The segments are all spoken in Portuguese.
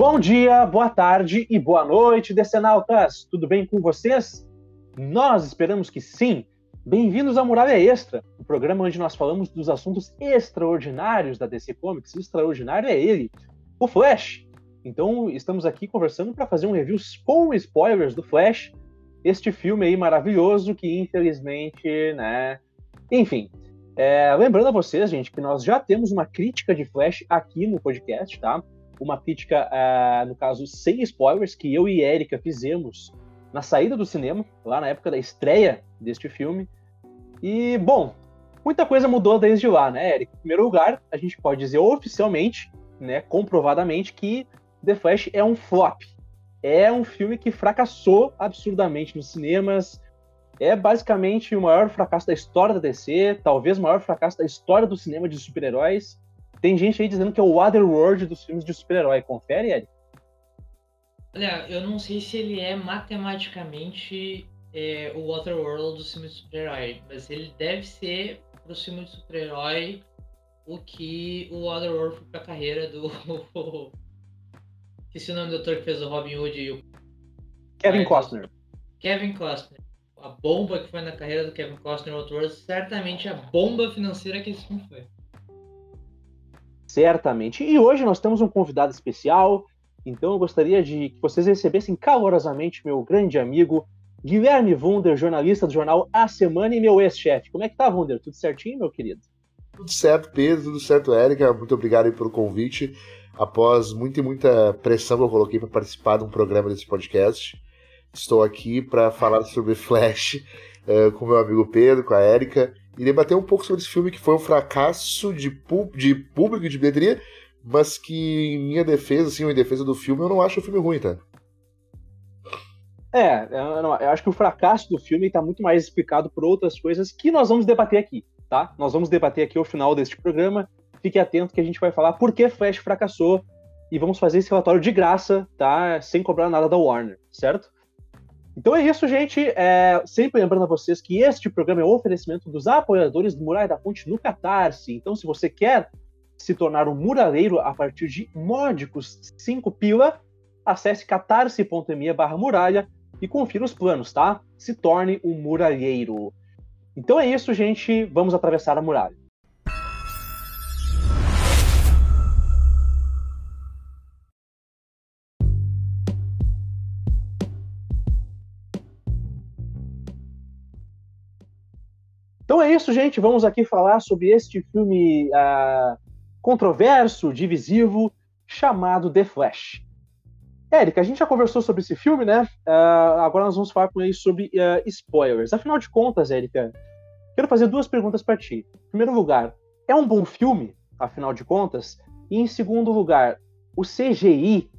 Bom dia, boa tarde e boa noite, decenautas! Tudo bem com vocês? Nós esperamos que sim. Bem-vindos à Muralha Extra, o programa onde nós falamos dos assuntos extraordinários da DC Comics. Extraordinário é ele, o Flash. Então, estamos aqui conversando para fazer um review com spoilers do Flash, este filme aí maravilhoso que, infelizmente, né. Enfim, é, lembrando a vocês, gente, que nós já temos uma crítica de Flash aqui no podcast, tá? Uma crítica, uh, no caso, sem spoilers, que eu e Erika fizemos na saída do cinema, lá na época da estreia deste filme. E, bom, muita coisa mudou desde lá, né, Erika? Em primeiro lugar, a gente pode dizer oficialmente, né, comprovadamente, que The Flash é um flop. É um filme que fracassou absurdamente nos cinemas. É basicamente o maior fracasso da história da DC, talvez o maior fracasso da história do cinema de super-heróis. Tem gente aí dizendo que é o Otherworld dos filmes de super-herói. Confere, Eric? Olha, eu não sei se ele é matematicamente é, o Waterworld do filme de super-herói, mas ele deve ser pro filme de super-herói o que o Waterworld foi pra carreira do. Esqueci o nome do ator que fez o Robin Hood e o. Kevin Costner. Kevin Costner. A bomba que foi na carreira do Kevin Costner no Waterworld, certamente a bomba financeira que esse filme foi. Certamente. E hoje nós temos um convidado especial, então eu gostaria de que vocês recebessem calorosamente meu grande amigo Guilherme Wunder, jornalista do jornal A Semana e meu ex-chefe. Como é que tá, Wunder? Tudo certinho, meu querido? Tudo certo, Pedro, tudo certo, Érica. Muito obrigado pelo convite. Após muita e muita pressão que eu coloquei para participar de um programa desse podcast, estou aqui para falar sobre Flash uh, com meu amigo Pedro, com a Érica, e debater um pouco sobre esse filme que foi um fracasso de, de público e de bilheteria, mas que, em minha defesa, assim, ou em defesa do filme, eu não acho o filme ruim, tá? É, eu, não, eu acho que o fracasso do filme está muito mais explicado por outras coisas que nós vamos debater aqui, tá? Nós vamos debater aqui ao final deste programa. Fique atento que a gente vai falar por que Flash fracassou e vamos fazer esse relatório de graça, tá? Sem cobrar nada da Warner, certo? Então é isso, gente. É, sempre lembrando a vocês que este programa é um oferecimento dos apoiadores do Muralha da Ponte no Catarse. Então, se você quer se tornar um muralheiro a partir de módicos 5 pila, acesse catarse.me barra muralha e confira os planos, tá? Se torne um muralheiro. Então é isso, gente. Vamos atravessar a muralha. Isso, gente. Vamos aqui falar sobre este filme uh, controverso, divisivo, chamado The Flash. Érica, a gente já conversou sobre esse filme, né? Uh, agora nós vamos falar com ele sobre uh, spoilers. Afinal de contas, Érica, quero fazer duas perguntas para ti. Em primeiro lugar, é um bom filme, afinal de contas? E em segundo lugar, o CGI,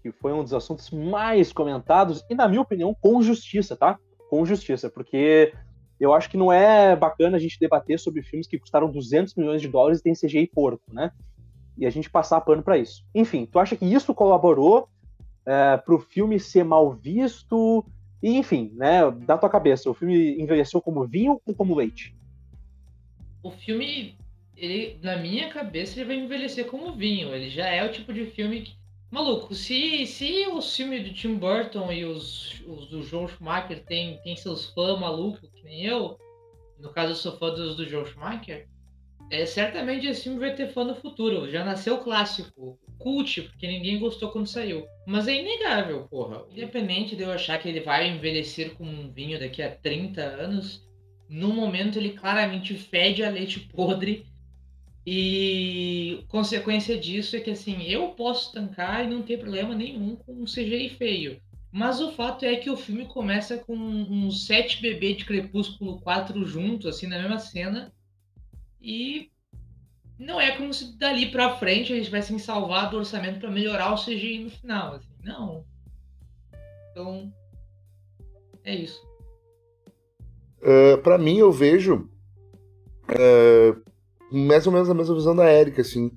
que foi um dos assuntos mais comentados, e na minha opinião, com justiça, tá? Com justiça, porque eu acho que não é bacana a gente debater sobre filmes que custaram 200 milhões de dólares e tem CGI porco, né? E a gente passar pano para isso. Enfim, tu acha que isso colaborou é, para o filme ser mal visto? E, enfim, né? Da tua cabeça, o filme envelheceu como vinho ou como leite? O filme, ele, na minha cabeça, ele vai envelhecer como vinho. Ele já é o tipo de filme que Maluco, se, se o filme do Tim Burton e os, os do João Schumacher tem, tem seus fãs malucos, que nem eu, no caso eu sou fã dos do João Schumacher, é, certamente esse filme vai ter fã no futuro. Já nasceu clássico, cult, porque ninguém gostou quando saiu. Mas é inegável, porra. Independente de eu achar que ele vai envelhecer como um vinho daqui a 30 anos, no momento ele claramente fede a leite podre e consequência disso é que assim, eu posso tancar e não ter problema nenhum com um CGI feio. Mas o fato é que o filme começa com uns sete bebês de Crepúsculo 4 juntos, assim, na mesma cena. E não é como se dali pra frente eles tivessem salvado o orçamento para melhorar o CGI no final. Assim, não. Então, é isso. Uh, é, para mim, eu vejo uh, mais ou menos a mesma visão da Érica, assim.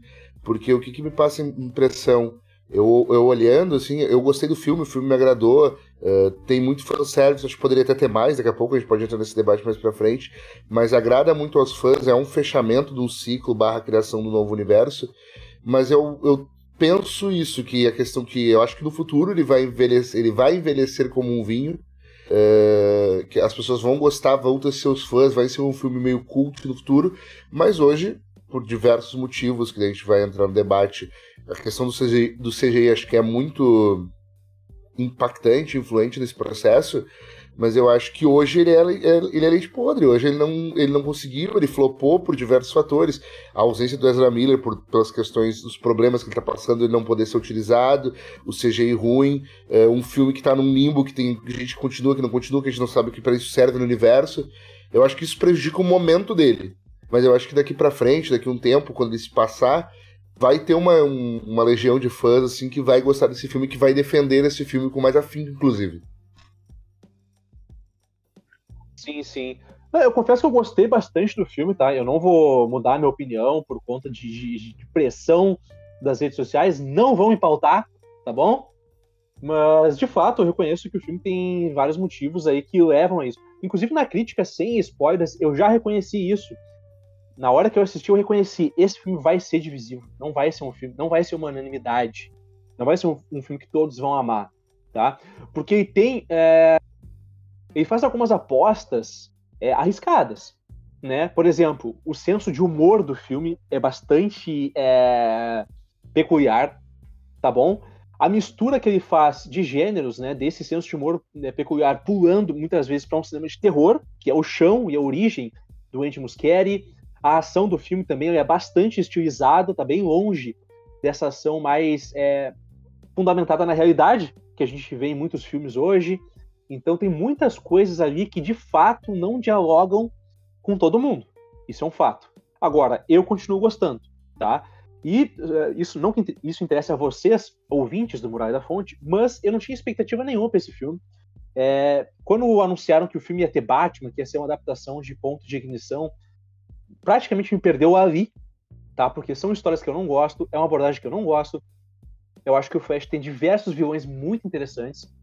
Porque o que, que me passa impressão? Eu, eu olhando, assim, eu gostei do filme, o filme me agradou, uh, tem muito fanservice, acho que poderia até ter mais, daqui a pouco a gente pode entrar nesse debate mais pra frente, mas agrada muito aos fãs, é um fechamento de um ciclo barra criação do novo universo, mas eu, eu penso isso, que a questão que eu acho que no futuro ele vai envelhecer, ele vai envelhecer como um vinho. É, que as pessoas vão gostar, vão ter seus fãs, vai ser um filme meio cult no futuro, mas hoje, por diversos motivos que a gente vai entrar no debate, a questão do CGI, do CGI acho que é muito impactante, influente nesse processo, mas eu acho que hoje ele é, ele é leite podre. Hoje ele não, ele não conseguiu, ele flopou por diversos fatores. A ausência do Ezra Miller, por, pelas questões dos problemas que ele está passando, ele não poder ser utilizado, o CGI ruim, é, um filme que está num limbo, que tem que gente continua, que não continua, que a gente não sabe o que para isso serve no universo. Eu acho que isso prejudica o momento dele. Mas eu acho que daqui para frente, daqui um tempo, quando ele se passar, vai ter uma, um, uma legião de fãs assim que vai gostar desse filme, que vai defender esse filme com mais afinco, inclusive. Sim, sim. Eu confesso que eu gostei bastante do filme, tá? Eu não vou mudar minha opinião por conta de, de, de pressão das redes sociais. Não vão me pautar, tá bom? Mas, de fato, eu reconheço que o filme tem vários motivos aí que levam a isso. Inclusive, na crítica, sem spoilers, eu já reconheci isso. Na hora que eu assisti, eu reconheci: esse filme vai ser divisivo. Não vai ser um filme, não vai ser uma unanimidade. Não vai ser um, um filme que todos vão amar, tá? Porque tem é, ele faz algumas apostas é, arriscadas. Né? Por exemplo, o senso de humor do filme é bastante é, peculiar, tá bom? A mistura que ele faz de gêneros, né, desse senso de humor né, peculiar, pulando muitas vezes para um cinema de terror, que é o chão e a origem do Andy Muschietti. A ação do filme também é bastante estilizada, tá bem longe dessa ação mais é, fundamentada na realidade que a gente vê em muitos filmes hoje. Então tem muitas coisas ali que de fato não dialogam com todo mundo. Isso é um fato. Agora, eu continuo gostando, tá? E uh, isso não isso interessa a vocês, ouvintes do Muralha da Fonte, mas eu não tinha expectativa nenhuma para esse filme. É, quando anunciaram que o filme ia ter Batman, que ia ser uma adaptação de ponto de ignição, praticamente me perdeu ali, tá? Porque são histórias que eu não gosto, é uma abordagem que eu não gosto. Eu acho que o Flash tem diversos vilões muito interessantes.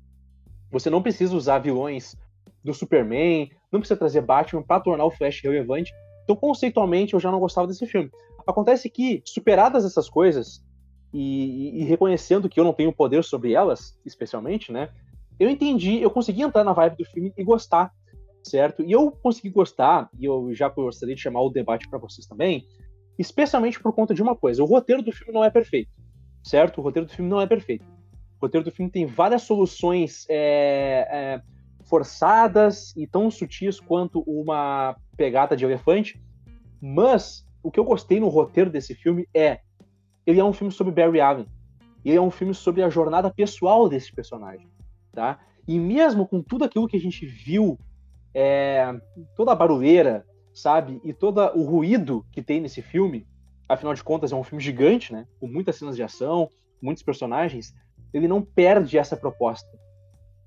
Você não precisa usar vilões do Superman, não precisa trazer Batman para tornar o Flash relevante. Então, conceitualmente, eu já não gostava desse filme. Acontece que, superadas essas coisas, e, e, reconhecendo que eu não tenho poder sobre elas, especialmente, né? Eu entendi, eu consegui entrar na vibe do filme e gostar, certo? E eu consegui gostar, e eu já gostaria de chamar o debate para vocês também, especialmente por conta de uma coisa: o roteiro do filme não é perfeito, certo? O roteiro do filme não é perfeito. O roteiro do filme tem várias soluções é, é, forçadas e tão sutis quanto uma pegada de elefante. Mas o que eu gostei no roteiro desse filme é ele é um filme sobre Barry Allen. Ele é um filme sobre a jornada pessoal desse personagem, tá? E mesmo com tudo aquilo que a gente viu, é, toda a barulheira, sabe, e todo o ruído que tem nesse filme, afinal de contas é um filme gigante, né? Com muitas cenas de ação, muitos personagens ele não perde essa proposta,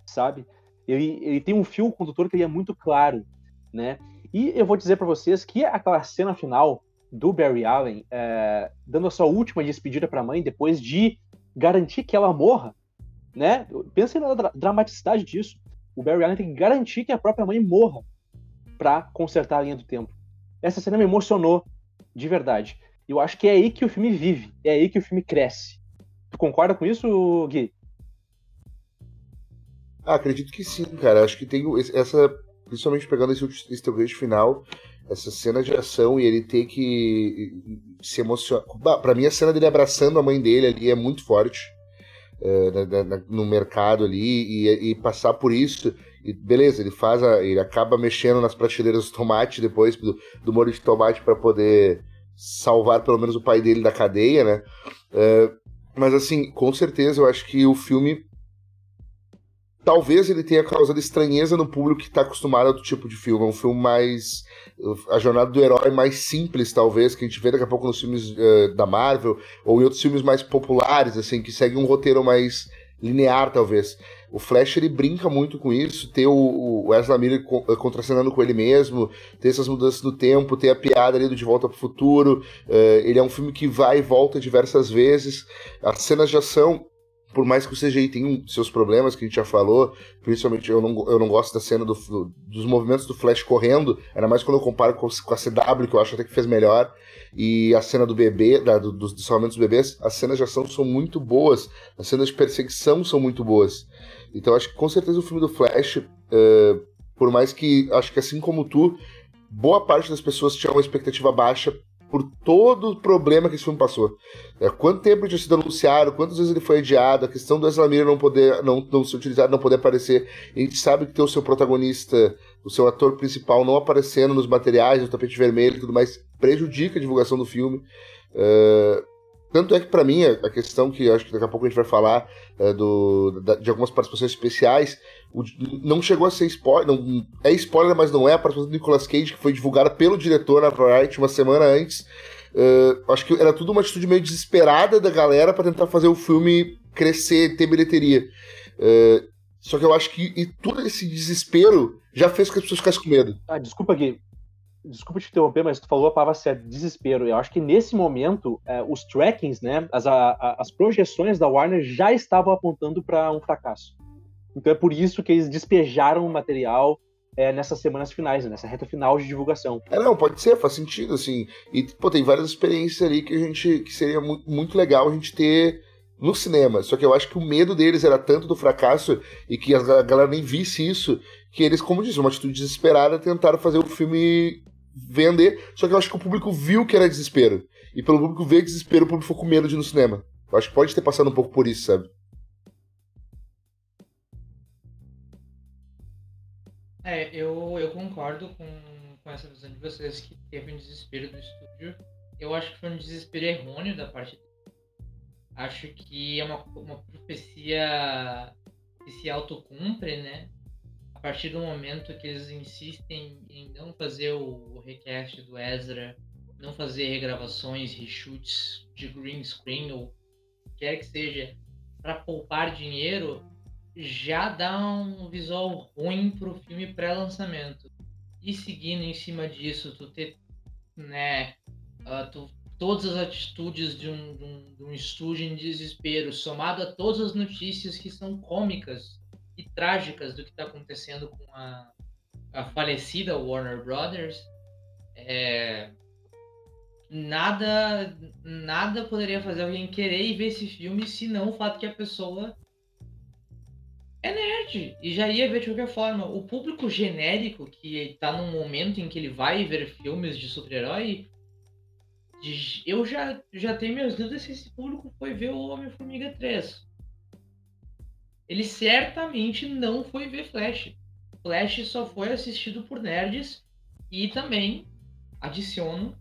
sabe? Ele, ele tem um fio condutor que ele é muito claro, né? E eu vou dizer para vocês que aquela cena final do Barry Allen, é, dando a sua última despedida para a mãe, depois de garantir que ela morra, né? Pensem na dra dramaticidade disso. O Barry Allen tem que garantir que a própria mãe morra para consertar a linha do tempo. Essa cena me emocionou de verdade. Eu acho que é aí que o filme vive, é aí que o filme cresce. Tu concorda com isso, Gui? Ah, acredito que sim, cara. Acho que tem essa. Principalmente pegando esse, esse teu final, essa cena de ação e ele ter que se emocionar. Pra mim, a cena dele abraçando a mãe dele ali é muito forte. É, na, na, no mercado ali e, e, passar por isso e beleza ele faz a, ele acaba mexendo nas prateleiras do tomate depois do, do molho de tomate para poder salvar pelo menos o pai dele da cadeia né é, mas assim, com certeza eu acho que o filme talvez ele tenha causado estranheza no público que está acostumado a outro tipo de filme. É um filme mais. A jornada do herói mais simples, talvez, que a gente vê daqui a pouco nos filmes uh, da Marvel, ou em outros filmes mais populares, assim, que seguem um roteiro mais linear, talvez. O Flash ele brinca muito com isso, ter o, o Ezra Miller eh, contracenando com ele mesmo, ter essas mudanças do tempo, ter a piada ali do De Volta para o Futuro. Uh, ele é um filme que vai e volta diversas vezes. As cenas de ação por mais que o CGI tenha seus problemas, que a gente já falou, principalmente eu não, eu não gosto da cena do, do, dos movimentos do Flash correndo, ainda mais quando eu comparo com, com, a CW, que eu acho até que fez melhor, e a cena do bebê, da, do, dos salvamentos dos bebês, as cenas de ação são muito boas, as cenas de perseguição são muito boas. Então acho que com certeza o filme do Flash, uh, por mais que, acho que assim como tu, boa parte das pessoas tinha uma expectativa baixa por todo o problema que esse filme passou. É, quanto tempo tinha sido anunciado, quantas vezes ele foi adiado, a questão do Ezra Miller não poder não, não ser utilizado, não poder aparecer. A gente sabe que tem o seu protagonista, o seu ator principal não aparecendo nos materiais, no tapete vermelho e tudo mais, prejudica a divulgação do filme. Uh, tanto é que, para mim, a questão que acho que daqui a pouco a gente vai falar é, do, da, de algumas participações especiais, o, não chegou a ser spoiler. Não, é spoiler, mas não é a participação do Nicolas Cage, que foi divulgada pelo diretor na Variety uma semana antes. Uh, acho que era tudo uma atitude meio desesperada da galera para tentar fazer o filme crescer, ter bilheteria. Uh, só que eu acho que e todo esse desespero já fez que as pessoas ficassem com medo. Ah, desculpa, Gui desculpa te interromper, mas tu falou a palavra certa, desespero. Eu acho que nesse momento, é, os trackings, né, as, a, as projeções da Warner já estavam apontando para um fracasso. Então é por isso que eles despejaram o material é, nessas semanas finais, nessa reta final de divulgação. É, não, pode ser, faz sentido, assim. E, pô, tem várias experiências ali que a gente, que seria muito, muito legal a gente ter no cinema. Só que eu acho que o medo deles era tanto do fracasso e que a galera nem visse isso, que eles, como disse, uma atitude desesperada, tentaram fazer o filme vender. Só que eu acho que o público viu que era desespero. E pelo público ver desespero, o público ficou com medo de ir no cinema. Eu acho que pode ter passado um pouco por isso, sabe? É, eu, eu concordo com, com essa visão de vocês que teve um desespero do estúdio. Eu acho que foi um desespero errôneo da parte. Acho que é uma, uma profecia que se autocumpre, né? a partir do momento que eles insistem em não fazer o recast do Ezra, não fazer regravações, reshoots de green screen ou quer que seja, para poupar dinheiro, já dá um visual ruim pro filme pré-lançamento. E seguindo em cima disso, tu ter, né, uh, tu, todas as atitudes de um, de, um, de um estúdio em desespero, somado a todas as notícias que são cômicas e trágicas do que está acontecendo com a, a, falecida Warner Brothers, é, nada nada poderia fazer alguém querer ir ver esse filme se não o fato que a pessoa é nerd e já ia ver de qualquer forma. O público genérico que está num momento em que ele vai ver filmes de super-herói, eu já, já tenho minhas dúvidas se esse público foi ver o Homem-Formiga 3 ele certamente não foi ver Flash. Flash só foi assistido por nerds e também adiciono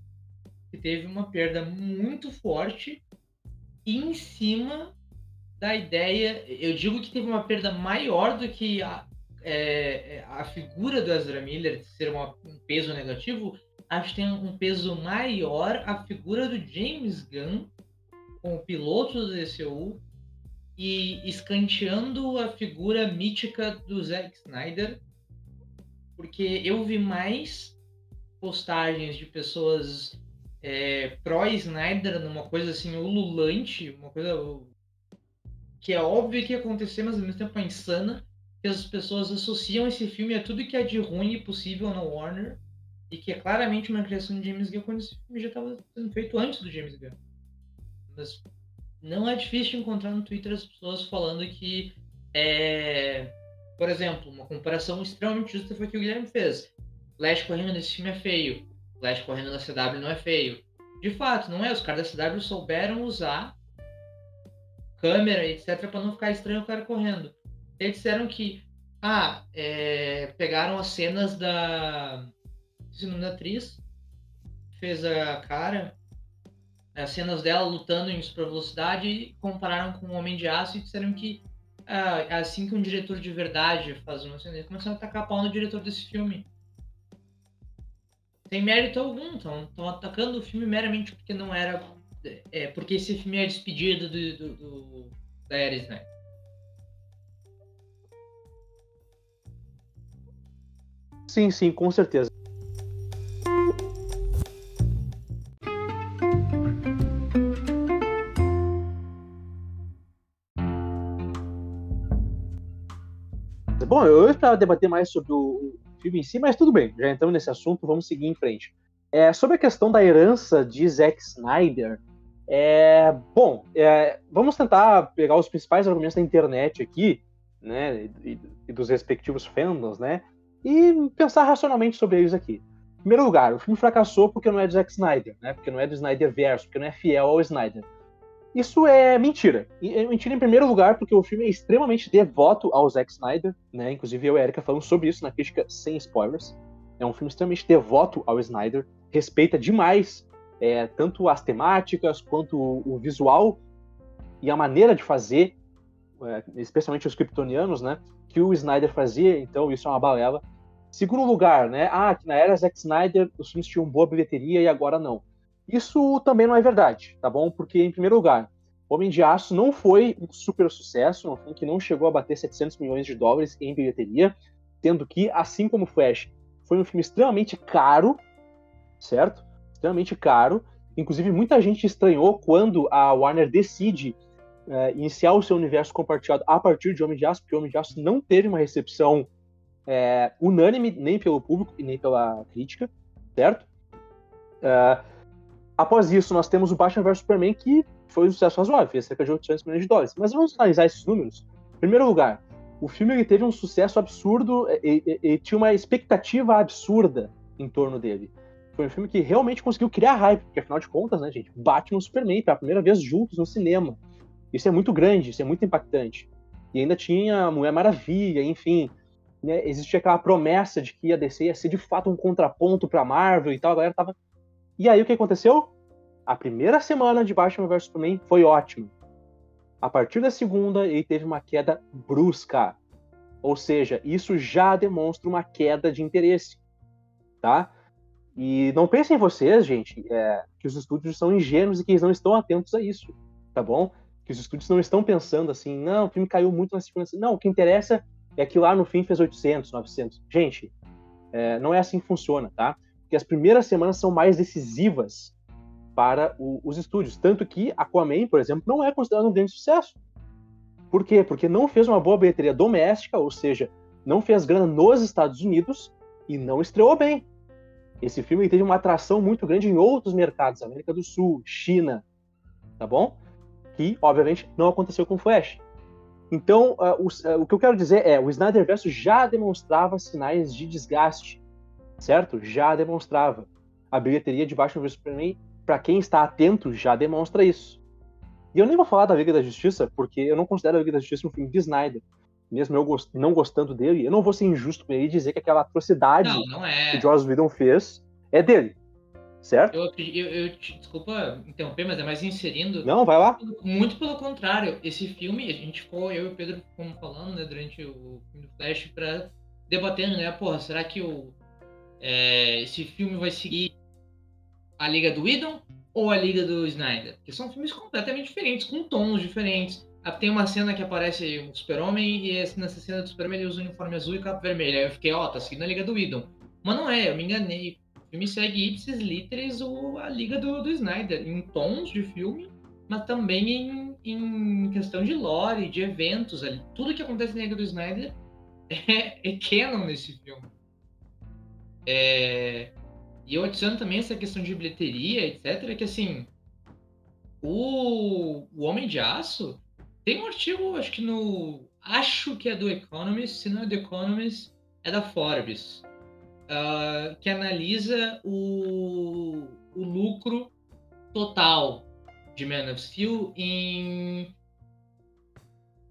que teve uma perda muito forte em cima da ideia. Eu digo que teve uma perda maior do que a, é, é a figura do Ezra Miller ser uma, um peso negativo. Acho que tem um peso maior a figura do James Gunn como piloto do DCU e escanteando a figura mítica do Zack Snyder, porque eu vi mais postagens de pessoas é, pró-Snyder numa coisa assim ululante, uma coisa que é óbvio que ia acontecer, mas ao mesmo tempo é insana, que as pessoas associam esse filme a tudo que é de ruim e possível na Warner, e que é claramente uma criação de James Gunn, quando esse filme já estava sendo feito antes do James Gunn. Mas não é difícil encontrar no Twitter as pessoas falando que é, por exemplo, uma comparação extremamente justa foi que o Guilherme fez. Flash correndo nesse filme é feio. Flash correndo na CW não é feio. De fato, não é. Os caras da CW souberam usar câmera, etc, para não ficar estranho o cara correndo. Eles disseram que ah, é, pegaram as cenas da segunda atriz, fez a cara as cenas dela lutando em super velocidade compararam com o Homem de Aço e disseram que ah, assim que um diretor de verdade faz uma cena, começaram a atacar pau no diretor desse filme. Sem mérito algum, estão atacando o filme meramente porque não era. É, porque esse filme é a despedida do, do, do da Ares, né? Sim, sim, com certeza. Bom, eu esperava debater mais sobre o filme em si, mas tudo bem, já entramos nesse assunto, vamos seguir em frente. É, sobre a questão da herança de Zack Snyder, é, bom, é, vamos tentar pegar os principais argumentos da internet aqui, né, e, e, dos respectivos fandoms, né, e pensar racionalmente sobre eles aqui. Em primeiro lugar, o filme fracassou porque não é do Zack Snyder, né, porque não é do Snyder verso, porque não é fiel ao Snyder. Isso é mentira. É mentira em primeiro lugar porque o filme é extremamente devoto ao Zack Snyder, né? Inclusive eu e a Erika falamos sobre isso na crítica sem spoilers. É um filme extremamente devoto ao Snyder, respeita demais é, tanto as temáticas quanto o, visual e a maneira de fazer, é, especialmente os kryptonianos, né? Que o Snyder fazia, então isso é uma balela. Segundo lugar, né? Ah, que na era Zack Snyder os filmes tinham boa bilheteria e agora não. Isso também não é verdade, tá bom? Porque, em primeiro lugar, Homem de Aço não foi um super sucesso, um filme que não chegou a bater 700 milhões de dólares em bilheteria, tendo que, assim como Flash, foi um filme extremamente caro, certo? Extremamente caro. Inclusive, muita gente estranhou quando a Warner decide é, iniciar o seu universo compartilhado a partir de Homem de Aço, porque Homem de Aço não teve uma recepção é, unânime nem pelo público e nem pela crítica, certo? Uh, Após isso, nós temos o Batman vs Superman, que foi um sucesso razoável, cerca de 800 milhões de dólares. Mas vamos analisar esses números. Em primeiro lugar, o filme ele teve um sucesso absurdo e, e, e, tinha uma expectativa absurda em torno dele. Foi um filme que realmente conseguiu criar hype, porque afinal de contas, né, gente, Batman e Superman pela primeira vez juntos no cinema. Isso é muito grande, isso é muito impactante. E ainda tinha Mulher Maravilha, enfim. Né, existia aquela promessa de que a DC ia ser de fato um contraponto para Marvel e tal. A galera tava e aí o que aconteceu? A primeira semana de Batman vs Superman foi ótima. A partir da segunda, ele teve uma queda brusca. Ou seja, isso já demonstra uma queda de interesse, tá? E não pensem em vocês, gente, é, que os estúdios são ingênuos e que eles não estão atentos a isso, tá bom? Que os estúdios não estão pensando assim, não, o filme caiu muito na segunda. Não, o que interessa é que lá no fim fez 800, 900. Gente, é, não é assim que funciona, tá? Que as primeiras semanas são mais decisivas para o, os estúdios. Tanto que Aquaman, por exemplo, não é considerado um grande sucesso. Por quê? Porque não fez uma boa bilheteria doméstica, ou seja, não fez grana nos Estados Unidos e não estreou bem. Esse filme teve uma atração muito grande em outros mercados, América do Sul, China, tá bom? Que, obviamente, não aconteceu com Flash. Então, uh, o, uh, o, que eu quero dizer é, o Snyderverse já demonstrava sinais de desgaste certo? Já demonstrava. A bilheteria de Batman vs Superman, para quem está atento, já demonstra isso. E eu nem vou falar da Liga da Justiça, porque eu não considero a Liga da Justiça um filme de Snyder. Mesmo eu gost não gostando dele, eu não vou ser injusto com ele e dizer que aquela atrocidade não, não é. que Joss Whedon fez é dele. Certo? Eu, eu, eu, desculpa interromper, mas é mais inserindo. Não, vai lá. Muito pelo contrário. Esse filme, a gente ficou, eu e o Pedro fomos falando, né, durante o filme do Flash, pra debatendo, né? Porra, será que o é, esse filme vai seguir a Liga do Whedon ou a Liga do Snyder? Porque são filmes completamente diferentes, com tons diferentes. Ah, tem uma cena que aparece o Super-Homem e nessa cena do Super-Homem ele usa o uniforme azul e capa vermelha. Aí eu fiquei, ó, oh, tá seguindo a Liga do Whedon. Mas não é, eu me enganei. O filme segue ipsis literis a Liga do, do Snyder, em tons de filme, mas também em, em questão de lore, de eventos ali. Tudo que acontece na Liga do Snyder é, é canon nesse filme. É... E eu adiciono também essa questão de bilheteria, etc., que assim, o, o Homem de Aço tem um artigo, acho que no. Acho que é do Economist, se não é do Economist, é da Forbes, uh, que analisa o, o lucro total de Man of Steel em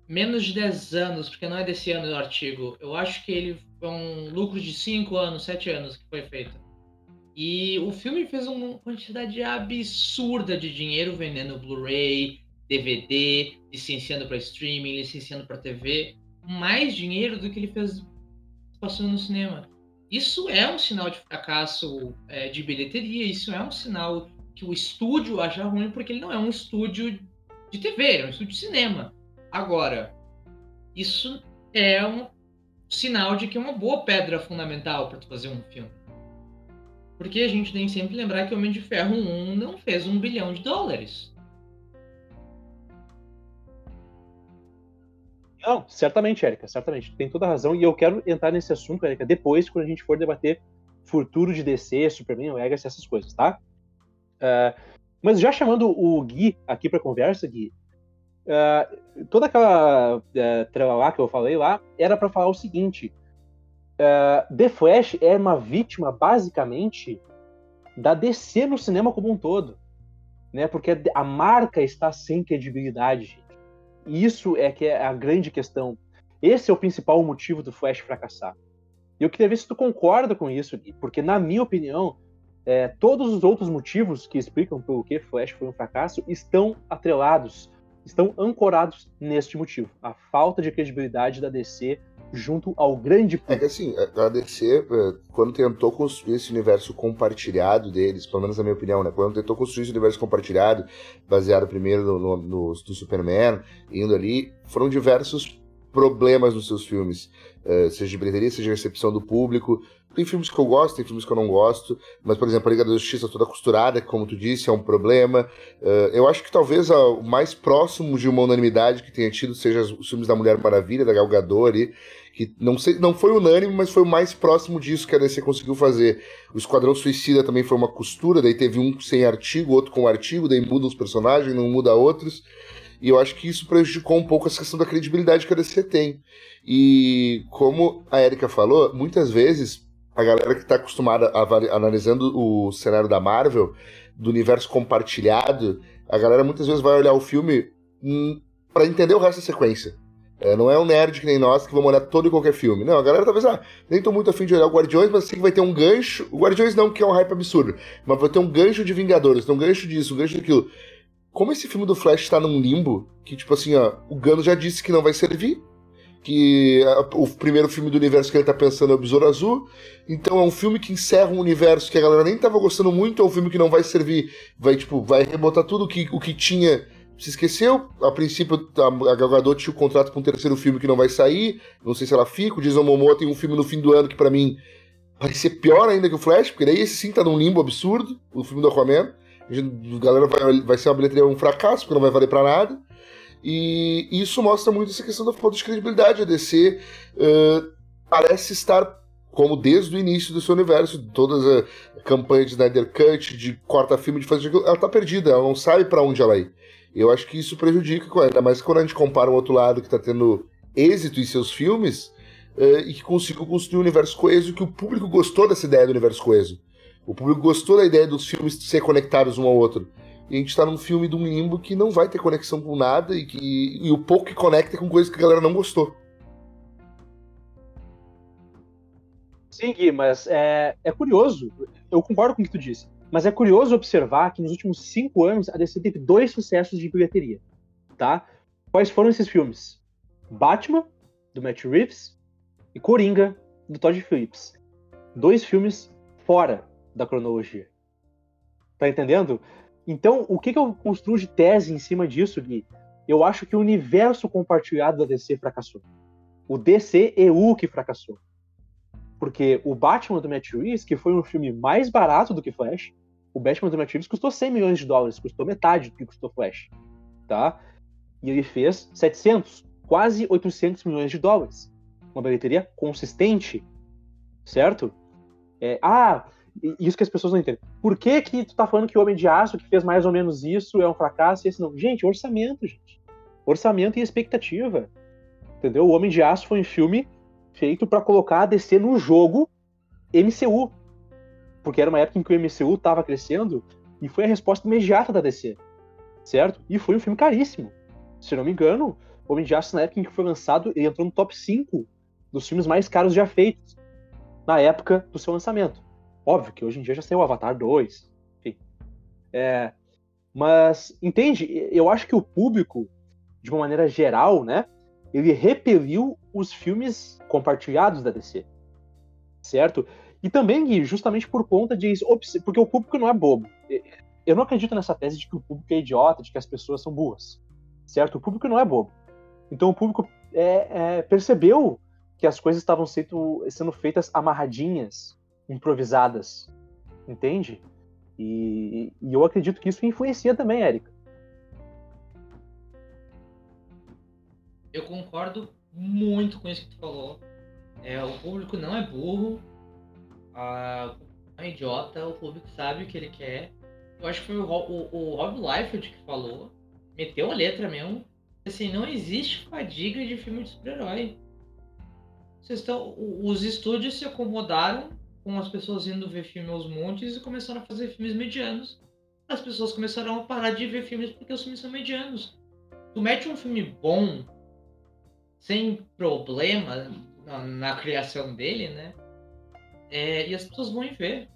menos de 10 anos, porque não é desse ano o artigo. Eu acho que ele foi um lucro de 5 anos, 7 anos que foi feito. E o filme fez uma quantidade absurda de dinheiro vendendo Blu-ray, DVD, licenciando para streaming, licenciando para TV, mais dinheiro do que ele fez passando no cinema. Isso é um sinal de fracasso é, de bilheteria, isso é um sinal que o estúdio acha ruim, porque ele não é um estúdio de TV, é um estúdio de cinema. Agora, isso é um sinal de que é uma boa pedra fundamental para tu fazer um filme. Porque a gente tem sempre lembrar que o Homem de Ferro 1 não fez um bilhão de dólares. Não, certamente, Érica, certamente. Tem toda a razão. E eu quero entrar nesse assunto, Érica, depois, quando a gente for debater futuro de DC, Superman, Legacy, essas coisas, tá? Uh, mas já chamando o Gui aqui para conversa, Gui, uh, toda aquela uh, trela lá que eu falei lá era para falar o seguinte: uh, The Flash é uma vítima, basicamente, da DC no cinema como um todo. Né? Porque a marca está sem credibilidade. E isso é que é a grande questão. Esse é o principal motivo do Flash fracassar. E eu queria ver se tu concorda com isso, porque, na minha opinião, é, todos os outros motivos que explicam por que Flash foi um fracasso estão atrelados, estão ancorados neste motivo: a falta de credibilidade da DC junto ao grande público. É que assim, a DC, é, quando tentou construir esse universo compartilhado deles, pelo menos na minha opinião, né? Quando tentou construir esse universo compartilhado, baseado primeiro no, no, no, no Superman, indo ali, foram diversos problemas nos seus filmes, uh, seja de bilheteria, seja de recepção do público. Tem filmes que eu gosto, tem filmes que eu não gosto, mas, por exemplo, a Liga da Justiça toda costurada, como tu disse, é um problema. Uh, eu acho que talvez o mais próximo de uma unanimidade que tenha tido seja os filmes da Mulher Maravilha, da Gal Gadot ali, que não, sei, não foi unânime, mas foi o mais próximo disso que a DC conseguiu fazer. O Esquadrão Suicida também foi uma costura, daí teve um sem artigo, outro com artigo, daí muda os personagens, não muda outros. E eu acho que isso prejudicou um pouco essa questão da credibilidade que a DC tem. E como a Erika falou, muitas vezes a galera que está acostumada a, analisando o cenário da Marvel, do universo compartilhado, a galera muitas vezes vai olhar o filme hum, para entender o resto da sequência. É, não é um nerd que nem nós que vamos olhar todo e qualquer filme. Não, a galera talvez, ah, nem tô muito afim de olhar o Guardiões, mas sei que vai ter um gancho. O Guardiões não, que é um hype absurdo, mas vai ter um gancho de Vingadores, tem um gancho disso, um gancho daquilo como esse filme do Flash tá num limbo, que tipo assim, ó, o Gano já disse que não vai servir, que a, o primeiro filme do universo que ele tá pensando é o Besouro Azul, então é um filme que encerra um universo que a galera nem tava gostando muito, é um filme que não vai servir, vai tipo, vai rebotar tudo que, o que tinha se esqueceu. A princípio, a Gal Gadot tinha o contrato com um terceiro filme que não vai sair. Não sei se ela fica. O Jason Momoa tem um filme no fim do ano que, para mim, vai ser pior ainda que o Flash, porque daí esse sim tá num limbo absurdo, o filme do Aquaman. A galera vai, vai ser uma bilheteria um fracasso, porque não vai valer para nada. E isso mostra muito essa questão da falta de credibilidade. A DC uh, parece estar, como desde o início do seu universo, todas a campanha de Snyder Cut, de corta filme, de fazer aquilo, ela tá perdida, ela não sabe para onde ela ir. Eu acho que isso prejudica, ainda mais quando a gente compara um outro lado que tá tendo êxito em seus filmes uh, e que conseguiu construir um universo coeso que o público gostou dessa ideia do universo coeso. O público gostou da ideia dos filmes ser conectados um ao outro. E a gente tá num filme de um limbo que não vai ter conexão com nada e, que, e o pouco que conecta é com coisas que a galera não gostou. Sim, Gui, mas é, é curioso. Eu concordo com o que tu disse. Mas é curioso observar que nos últimos cinco anos a DC teve dois sucessos de bilheteria. Tá? Quais foram esses filmes? Batman, do Matt Reeves, e Coringa, do Todd Phillips. Dois filmes fora da cronologia. Tá entendendo? Então, o que, que eu construo de tese em cima disso, Gui? Eu acho que o universo compartilhado da DC fracassou. O DCEU que fracassou. Porque o Batman do Matt Reeves, que foi um filme mais barato do que Flash, o Batman do Matt Reeves custou 100 milhões de dólares, custou metade do que custou Flash, tá? E ele fez 700, quase 800 milhões de dólares. Uma bilheteria consistente, certo? É, ah, isso que as pessoas não entendem. Por que que tu tá falando que o Homem de Aço, que fez mais ou menos isso, é um fracasso e esse não? Gente, orçamento, gente. Orçamento e expectativa. Entendeu? O Homem de Aço foi um filme feito para colocar a DC no jogo MCU. Porque era uma época em que o MCU tava crescendo e foi a resposta imediata da DC. Certo? E foi um filme caríssimo. Se não me engano, o Homem de Aço, na época em que foi lançado, ele entrou no top 5 dos filmes mais caros já feitos na época do seu lançamento. Óbvio que hoje em dia já saiu o Avatar 2, enfim. É, mas, entende? Eu acho que o público, de uma maneira geral, né, ele repeliu os filmes compartilhados da DC. Certo? E também, Gui, justamente por conta de. Porque o público não é bobo. Eu não acredito nessa tese de que o público é idiota, de que as pessoas são burras. Certo? O público não é bobo. Então o público é, é, percebeu que as coisas estavam sendo, sendo feitas amarradinhas, improvisadas, entende? E, e eu acredito que isso influencia também, Érica. Eu concordo muito com isso que tu falou. É, o público não é burro, a, não é idiota, o público sabe o que ele quer. Eu acho que foi o, o, o Rob Liefeld que falou, meteu a letra mesmo. Assim, não existe fadiga de filme de super-herói. Estão, os estúdios se acomodaram com as pessoas indo ver filme aos montes e começaram a fazer filmes medianos. As pessoas começaram a parar de ver filmes porque os filmes são medianos. Tu mete um filme bom, sem problema na, na criação dele, né? É, e as pessoas vão ver.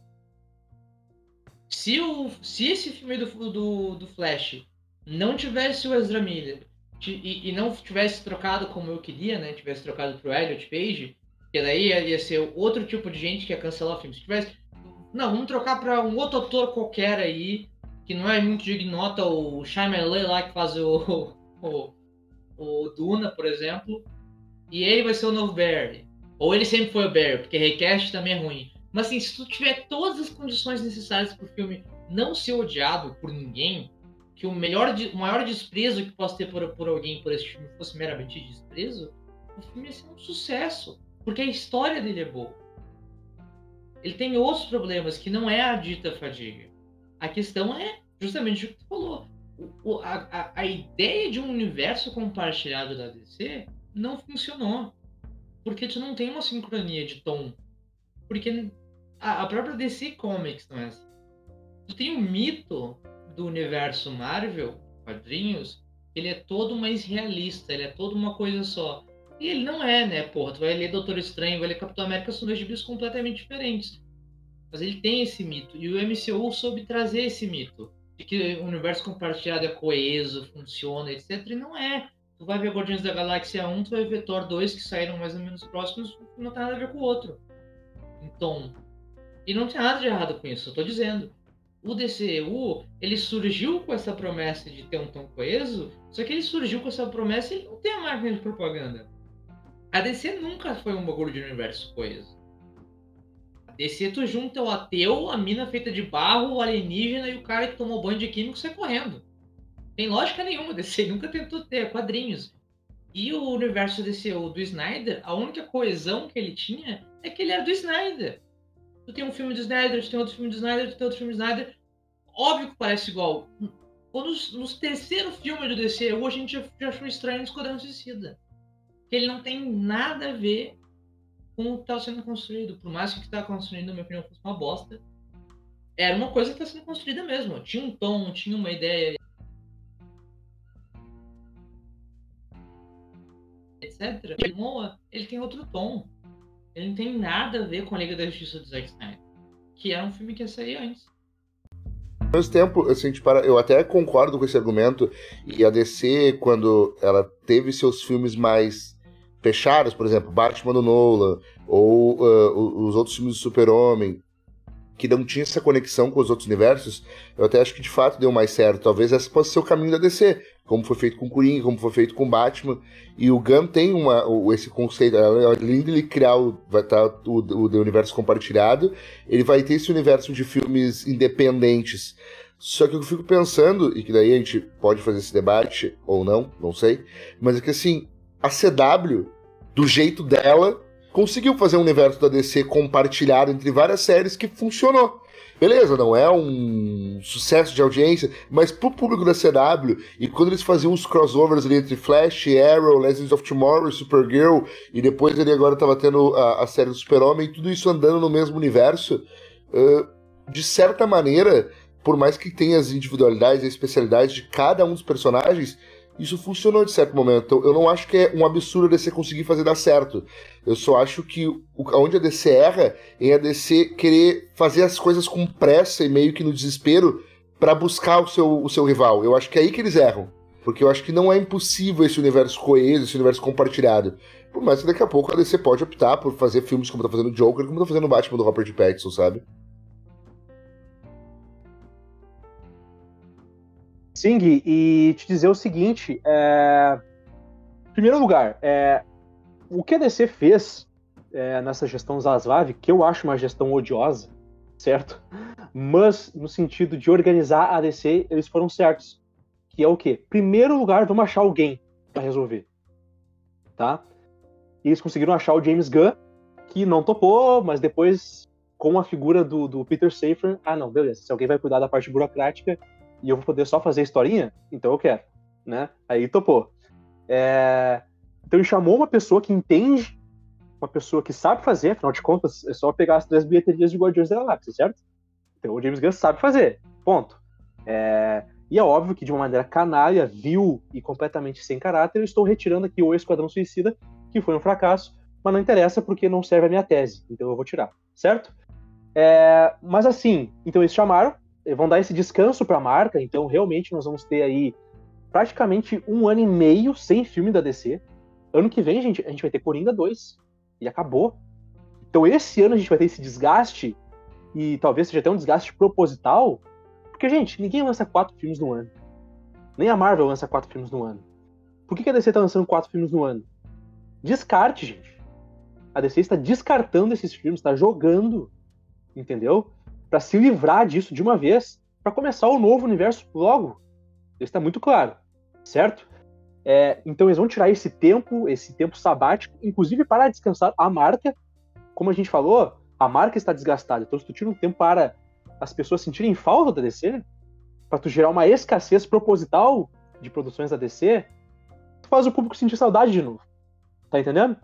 Se, o, se esse filme do, do, do Flash não tivesse o Ezra Miller e, e, não tivesse trocado como eu queria, né? Tivesse trocado pro Elliot Page, que daí ia ser outro tipo de gente que ia cancelar o filme. Se tivesse. Não, vamos trocar para um outro ator qualquer aí, que não é muito de ignota, o Shyamalan lá que faz o, o, o Duna, por exemplo, e ele vai ser o novo Barry. Ou ele sempre foi o Barry, porque recast também é ruim. Mas assim, se tu tiver todas as condições necessárias para o filme não ser odiado por ninguém, que o melhor, o maior desprezo que possa ter por, por alguém por esse filme fosse meramente desprezo, o filme ia ser um sucesso, porque a história dele é boa. Ele tem outros problemas que não é a dita fadiga. A questão é justamente o que tu falou. O, a, a, a ideia de um universo compartilhado da DC não funcionou. Porque tu não tem uma sincronia de tom. Porque a, a própria DC Comics não é assim. Tu tem um mito do universo Marvel, quadrinhos, ele é todo mais realista, ele é todo uma coisa só. E ele não é, né? Porra, tu vai ler Doutor Estranho, vai ler Capitão América, são dois gibis completamente diferentes. Mas ele tem esse mito. E o MCU soube trazer esse mito. De que o universo compartilhado é coeso, funciona, etc. E não é. Tu vai ver Guardiões da Galáxia 1, tu vai ver Thor 2, que saíram mais ou menos próximos, não tem nada a ver com o outro. Então. E não tem nada de errado com isso, eu tô dizendo o DCU ele surgiu com essa promessa de ter um tom coeso, só que ele surgiu com essa promessa e não tem a máquina de propaganda. A DC nunca foi um bagulho de universo coeso. A DC tu junta o ateu, a mina feita de barro, o alienígena e o cara que tomou banho de químico sai correndo. Tem lógica nenhuma, a DC nunca tentou ter quadrinhos. E o universo DCU do Snyder, a única coesão que ele tinha é que ele era do Snyder tu tem um filme de Snyder, tu tem outro filme de Snyder, tu tem outro filme de Snyder. Óbvio que parece igual. Quando nos, nos terceiro filme do DCU, a gente já, já achou estranho o Esquadrão Suicida. Que ele não tem nada a ver com o que estava sendo construído. Por mais que o que estava construindo, na minha opinião, fosse uma bosta. Era uma coisa que está sendo construída mesmo. Tinha um tom, tinha uma ideia. Etc. Ele, ele tem outro tom. Ele não tem nada a ver com a Liga da Justiça do Zack Snyder. Que era um filme que ia sair antes. Ao mesmo tempo, assim, tipo, eu até concordo com esse argumento. E a DC, quando ela teve seus filmes mais fechados, por exemplo, Batman do Nolan, ou uh, os outros filmes do Super-Homem, que não tinha essa conexão com os outros universos, eu até acho que de fato deu mais certo. Talvez esse possa ser o caminho da DC, como foi feito com Coringa, como foi feito com Batman. E o Gun tem uma, esse conceito, além de ele criar o, vai tá o, o, o universo compartilhado, ele vai ter esse universo de filmes independentes. Só que eu fico pensando, e que daí a gente pode fazer esse debate, ou não, não sei, mas é que assim, a CW, do jeito dela, conseguiu fazer um universo da DC compartilhado entre várias séries que funcionou. Beleza, não é um sucesso de audiência, mas pro público da CW, e quando eles faziam os crossovers ali entre Flash, Arrow, Legends of Tomorrow, Supergirl, e depois ele agora tava tendo a, a série do Super-Homem, tudo isso andando no mesmo universo, uh, de certa maneira, por mais que tenha as individualidades e especialidades de cada um dos personagens, isso funcionou de certo momento. Então, eu não acho que é um absurdo a DC conseguir fazer dar certo. Eu só acho que o, onde a DC erra é a DC querer fazer as coisas com pressa e meio que no desespero para buscar o seu, o seu rival. Eu acho que é aí que eles erram. Porque eu acho que não é impossível esse universo coeso, esse universo compartilhado. Por mais que daqui a pouco a DC pode optar por fazer filmes como tá fazendo o Joker, como tá fazendo o Batman do Robert Pattinson, sabe? Sing, e te dizer o seguinte: é... em primeiro lugar, é... o que a DC fez é, nessa gestão Zaslav, que eu acho uma gestão odiosa, certo? Mas no sentido de organizar a DC, eles foram certos. Que é o quê? Primeiro lugar, vamos achar alguém para resolver. Tá? E eles conseguiram achar o James Gunn, que não topou, mas depois, com a figura do, do Peter Safran, ah, não, beleza, se alguém vai cuidar da parte burocrática e eu vou poder só fazer historinha, então eu quero, né? Aí topou. É... Então ele chamou uma pessoa que entende, uma pessoa que sabe fazer, afinal de contas, é só pegar as três bilheterias de Guardiões da Galáxia, certo? Então o James Gunn sabe fazer, ponto. É... E é óbvio que de uma maneira canalha, vil e completamente sem caráter, eu estou retirando aqui o Esquadrão Suicida, que foi um fracasso, mas não interessa porque não serve a minha tese, então eu vou tirar, certo? É, mas assim, então eles chamaram, vão dar esse descanso para a marca, então realmente nós vamos ter aí praticamente um ano e meio sem filme da DC. Ano que vem, gente, a gente vai ter Coringa 2 e acabou. Então esse ano a gente vai ter esse desgaste e talvez seja até um desgaste proposital porque, gente, ninguém lança quatro filmes no ano. Nem a Marvel lança quatro filmes no ano. Por que a DC tá lançando quatro filmes no ano? Descarte, gente. A DC está descartando esses filmes, está jogando, entendeu? Para se livrar disso de uma vez, para começar o novo universo logo. Isso está muito claro, certo? É, então eles vão tirar esse tempo, esse tempo sabático, inclusive para descansar a marca. Como a gente falou, a marca está desgastada. Então, se tu tira um tempo para as pessoas sentirem falta da DC, para tu gerar uma escassez proposital de produções da DC, tu faz o público sentir saudade de novo. Tá entendendo?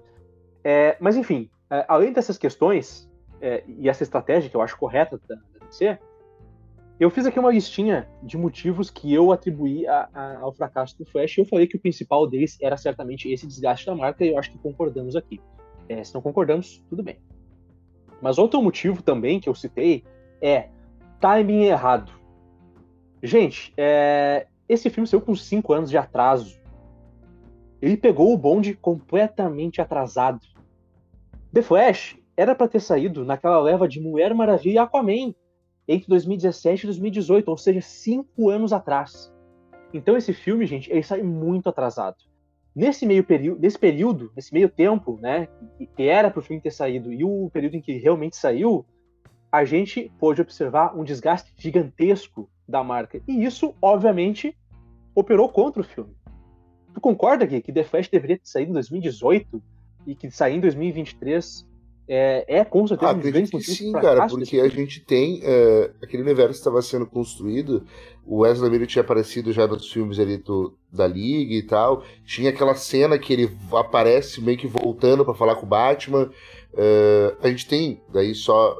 É, mas enfim, é, além dessas questões é, e essa estratégia que eu acho correta da, DC, eu fiz aqui uma listinha de motivos que eu atribuí a, a, ao fracasso do Flash. Eu falei que o principal deles era certamente esse desgaste da marca, e eu acho que concordamos aqui. É, se não concordamos, tudo bem. Mas outro motivo também que eu citei é timing errado. Gente, é... esse filme saiu com 5 anos de atraso. Ele pegou o bonde completamente atrasado. The Flash era para ter saído naquela leva de Mulher Maravilha e Aquaman entre 2017 e 2018, ou seja, cinco anos atrás. Então esse filme, gente, ele sai muito atrasado. Nesse meio período, nesse período, nesse meio tempo, né, que era para o filme ter saído e o período em que realmente saiu, a gente pôde observar um desgaste gigantesco da marca. E isso, obviamente, operou contra o filme. Tu concorda, Gui, que The Flash deveria ter saído em 2018 e que sair em 2023 é, é com certeza ah, um grande motivo sim, cara, porque a gente tem uh, aquele universo que estava sendo construído. O Wesley Miller tinha aparecido já nos filmes ali do, da Liga e tal. Tinha aquela cena que ele aparece meio que voltando para falar com o Batman. Uh, a gente tem, daí só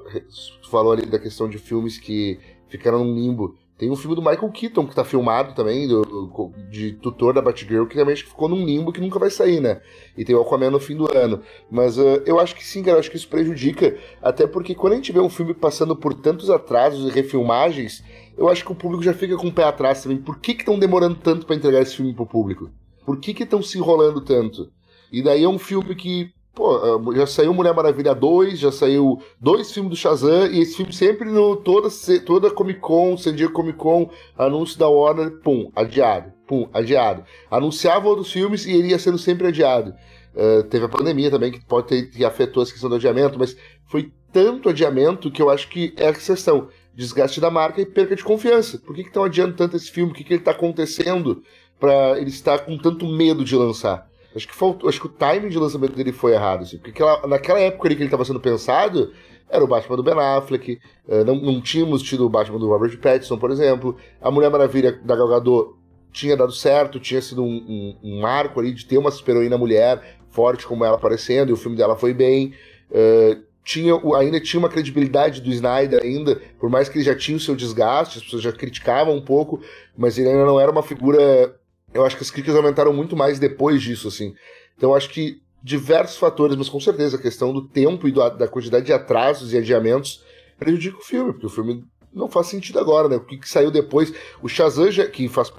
falou ali da questão de filmes que ficaram num limbo. Tem um filme do Michael Keaton que tá filmado também, do, do, de tutor da Batgirl, que realmente ficou num limbo que nunca vai sair, né? E tem o Aquaman no fim do ano. Mas uh, eu acho que sim, cara, eu acho que isso prejudica. Até porque quando a gente vê um filme passando por tantos atrasos e refilmagens, eu acho que o público já fica com o pé atrás também. Por que estão demorando tanto para entregar esse filme pro público? Por que estão se enrolando tanto? E daí é um filme que Pô, ah, já saiu Mulher Maravilha 2, já saiu dois filmes do Shazam, e esse filme sempre no toda, toda Comic Con, San Diego Comic Con, anúncio da Warner, pum, adiado, pum, adiado. Anunciava outros filmes e iria sendo sempre adiado. Uh, teve a pandemia também, que pode ter que afetou essa questão do adiamento, mas foi tanto adiamento que eu acho que é a exceção. Desgaste da marca e perca de confiança. Por que estão adiando tanto esse filme? O que, que ele está acontecendo para ele estar com tanto medo de lançar? Acho que faltou, acho que o timing de lançamento dele foi errado, assim, porque aquela, naquela época ali que ele estava sendo pensado, era o Batman do Ben Affleck, uh, não, não tínhamos tido o Batman do Robert Pattinson, por exemplo, a Mulher Maravilha da Gal Gadot tinha dado certo, tinha sido um, um, um marco ali de ter uma super-heroína mulher forte como ela aparecendo, e o filme dela foi bem. Uh, tinha, ainda tinha uma credibilidade do Snyder ainda, por mais que ele já tinha o seu desgaste, as pessoas já criticavam um pouco, mas ele ainda não era uma figura eu acho que as críticas aumentaram muito mais depois disso, assim. Então acho que diversos fatores, mas com certeza a questão do tempo e do, da quantidade de atrasos e adiamentos prejudica o filme, porque o filme não faz sentido agora, né? O que, que saiu depois, o Shazam, já, que faz,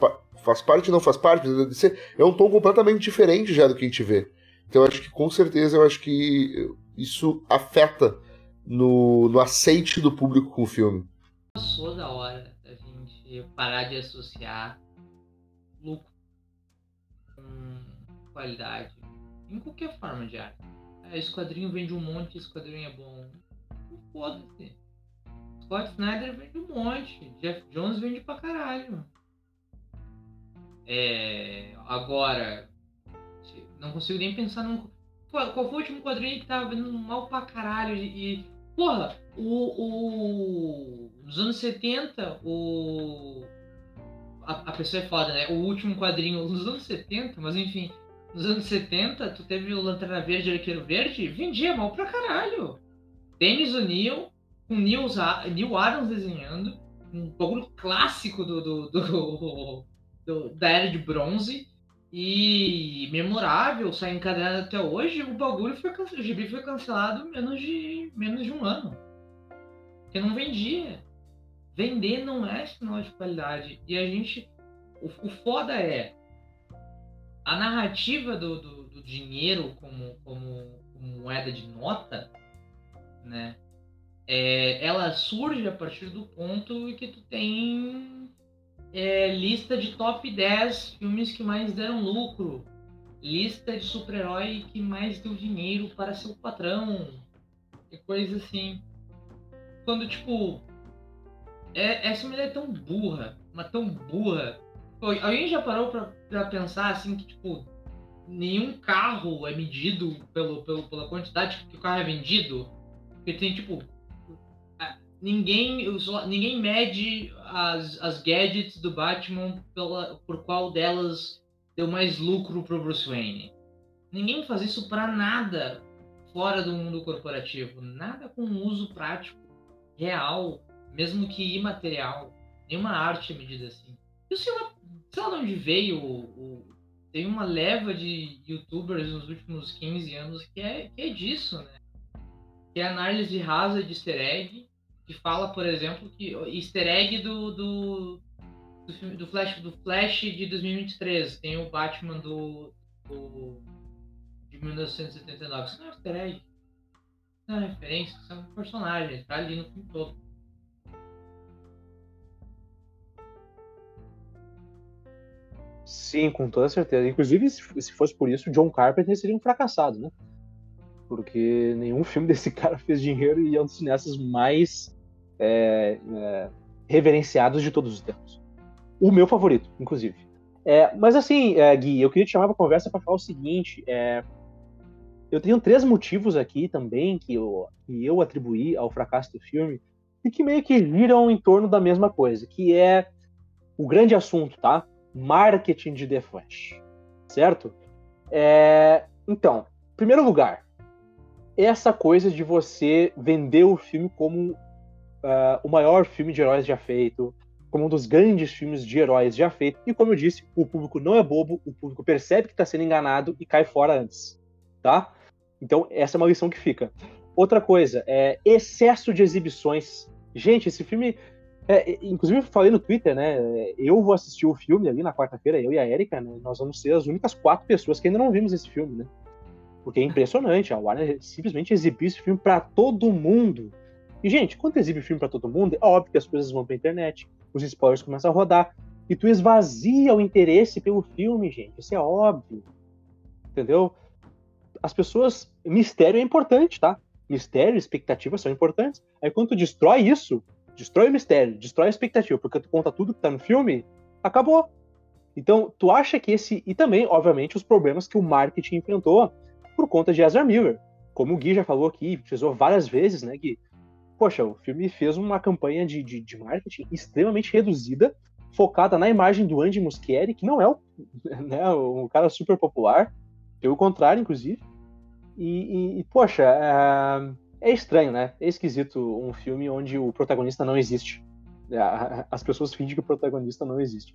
faz parte não faz parte, é um tom completamente diferente já do que a gente vê. Então acho que com certeza eu acho que isso afeta no, no aceite do público com o filme. Passou da hora da gente parar de associar lucro qualidade em qualquer forma de arte. É, esse quadrinho vende um monte, esse quadrinho é bom. Foda-se. Scott Snyder vende um monte. Jeff Jones vende pra caralho. É, agora, não consigo nem pensar num. qual foi o último quadrinho que tava vendo mal pra caralho? E, porra, o, o. Nos anos 70, o. A, a pessoa é foda, né? O último quadrinho nos anos 70, mas enfim, nos anos 70, tu teve o Lanterna Verde e Arqueiro Verde, vendia mal pra caralho. Dennis O'Neill, com Neil, Neil Adams desenhando, um bagulho clássico do, do, do, do, da Era de Bronze e memorável, sai encadenado até hoje, o bagulho foi o gibi foi cancelado menos de menos de um ano. Porque não vendia. Vender não é sinal de qualidade. E a gente. O, o foda é. A narrativa do, do, do dinheiro como, como, como, moeda de nota, né? É, ela surge a partir do ponto em que tu tem é, lista de top 10 filmes que mais deram lucro, lista de super-herói que mais deu dinheiro para seu patrão, e coisa assim. Quando, tipo, é, essa mulher é tão burra, mas tão burra. Pô, alguém já parou pra, pra pensar, assim, que, tipo, nenhum carro é medido pelo, pelo, pela quantidade que o carro é vendido? Porque tem, tipo, ninguém, ninguém mede as, as gadgets do Batman pela, por qual delas deu mais lucro pro Bruce Wayne. Ninguém faz isso para nada fora do mundo corporativo. Nada com uso prático, real, mesmo que imaterial. Nenhuma arte é medida assim. E sei lá, sei lá de onde veio o, o, tem uma leva de youtubers nos últimos 15 anos que é, que é disso, né? Que é análise rasa de easter egg que fala, por exemplo, que easter egg do, do, do, filme, do, Flash, do Flash de 2023. Tem o Batman do, do de 1979. Isso não é easter egg. Isso não é referência, isso é um personagem. Tá ali no filme todo. Sim, com toda certeza. Inclusive, se fosse por isso, John Carpenter seria um fracassado, né? Porque nenhum filme desse cara fez dinheiro e é um dos cineastas mais é, é, reverenciados de todos os tempos. O meu favorito, inclusive. É, mas assim, é, Gui, eu queria te chamar para conversa para falar o seguinte: é, eu tenho três motivos aqui também que eu, que eu atribuí ao fracasso do filme e que meio que giram em torno da mesma coisa, que é o grande assunto, tá? Marketing de The Flash, certo? É, então, em primeiro lugar, essa coisa de você vender o filme como uh, o maior filme de heróis já feito, como um dos grandes filmes de heróis já feito. E como eu disse, o público não é bobo, o público percebe que está sendo enganado e cai fora antes, tá? Então essa é uma lição que fica. Outra coisa é excesso de exibições. Gente, esse filme, é, inclusive eu falei no Twitter, né? Eu vou assistir o filme ali na quarta-feira, eu e a Erika, né, nós vamos ser as únicas quatro pessoas que ainda não vimos esse filme, né? Porque é impressionante, a Warner simplesmente exibiu esse filme para todo mundo. E, gente, quando exibe filme para todo mundo, é óbvio que as coisas vão pra internet, os spoilers começam a rodar, e tu esvazia o interesse pelo filme, gente. Isso é óbvio. Entendeu? As pessoas. Mistério é importante, tá? Mistério e expectativa são importantes. Aí quando tu destrói isso, destrói o mistério, destrói a expectativa, porque tu conta tudo que tá no filme, acabou. Então, tu acha que esse. E também, obviamente, os problemas que o marketing enfrentou por conta de Ezra Miller. Como o Gui já falou aqui, precisou várias vezes, né, Gui? poxa, o filme fez uma campanha de, de, de marketing extremamente reduzida, focada na imagem do Andy Muschietti, que não é o, né, um cara super popular, pelo contrário, inclusive. E, e, e poxa, é, é, estranho, né? É esquisito um filme onde o protagonista não existe. É, as pessoas fingem que o protagonista não existe.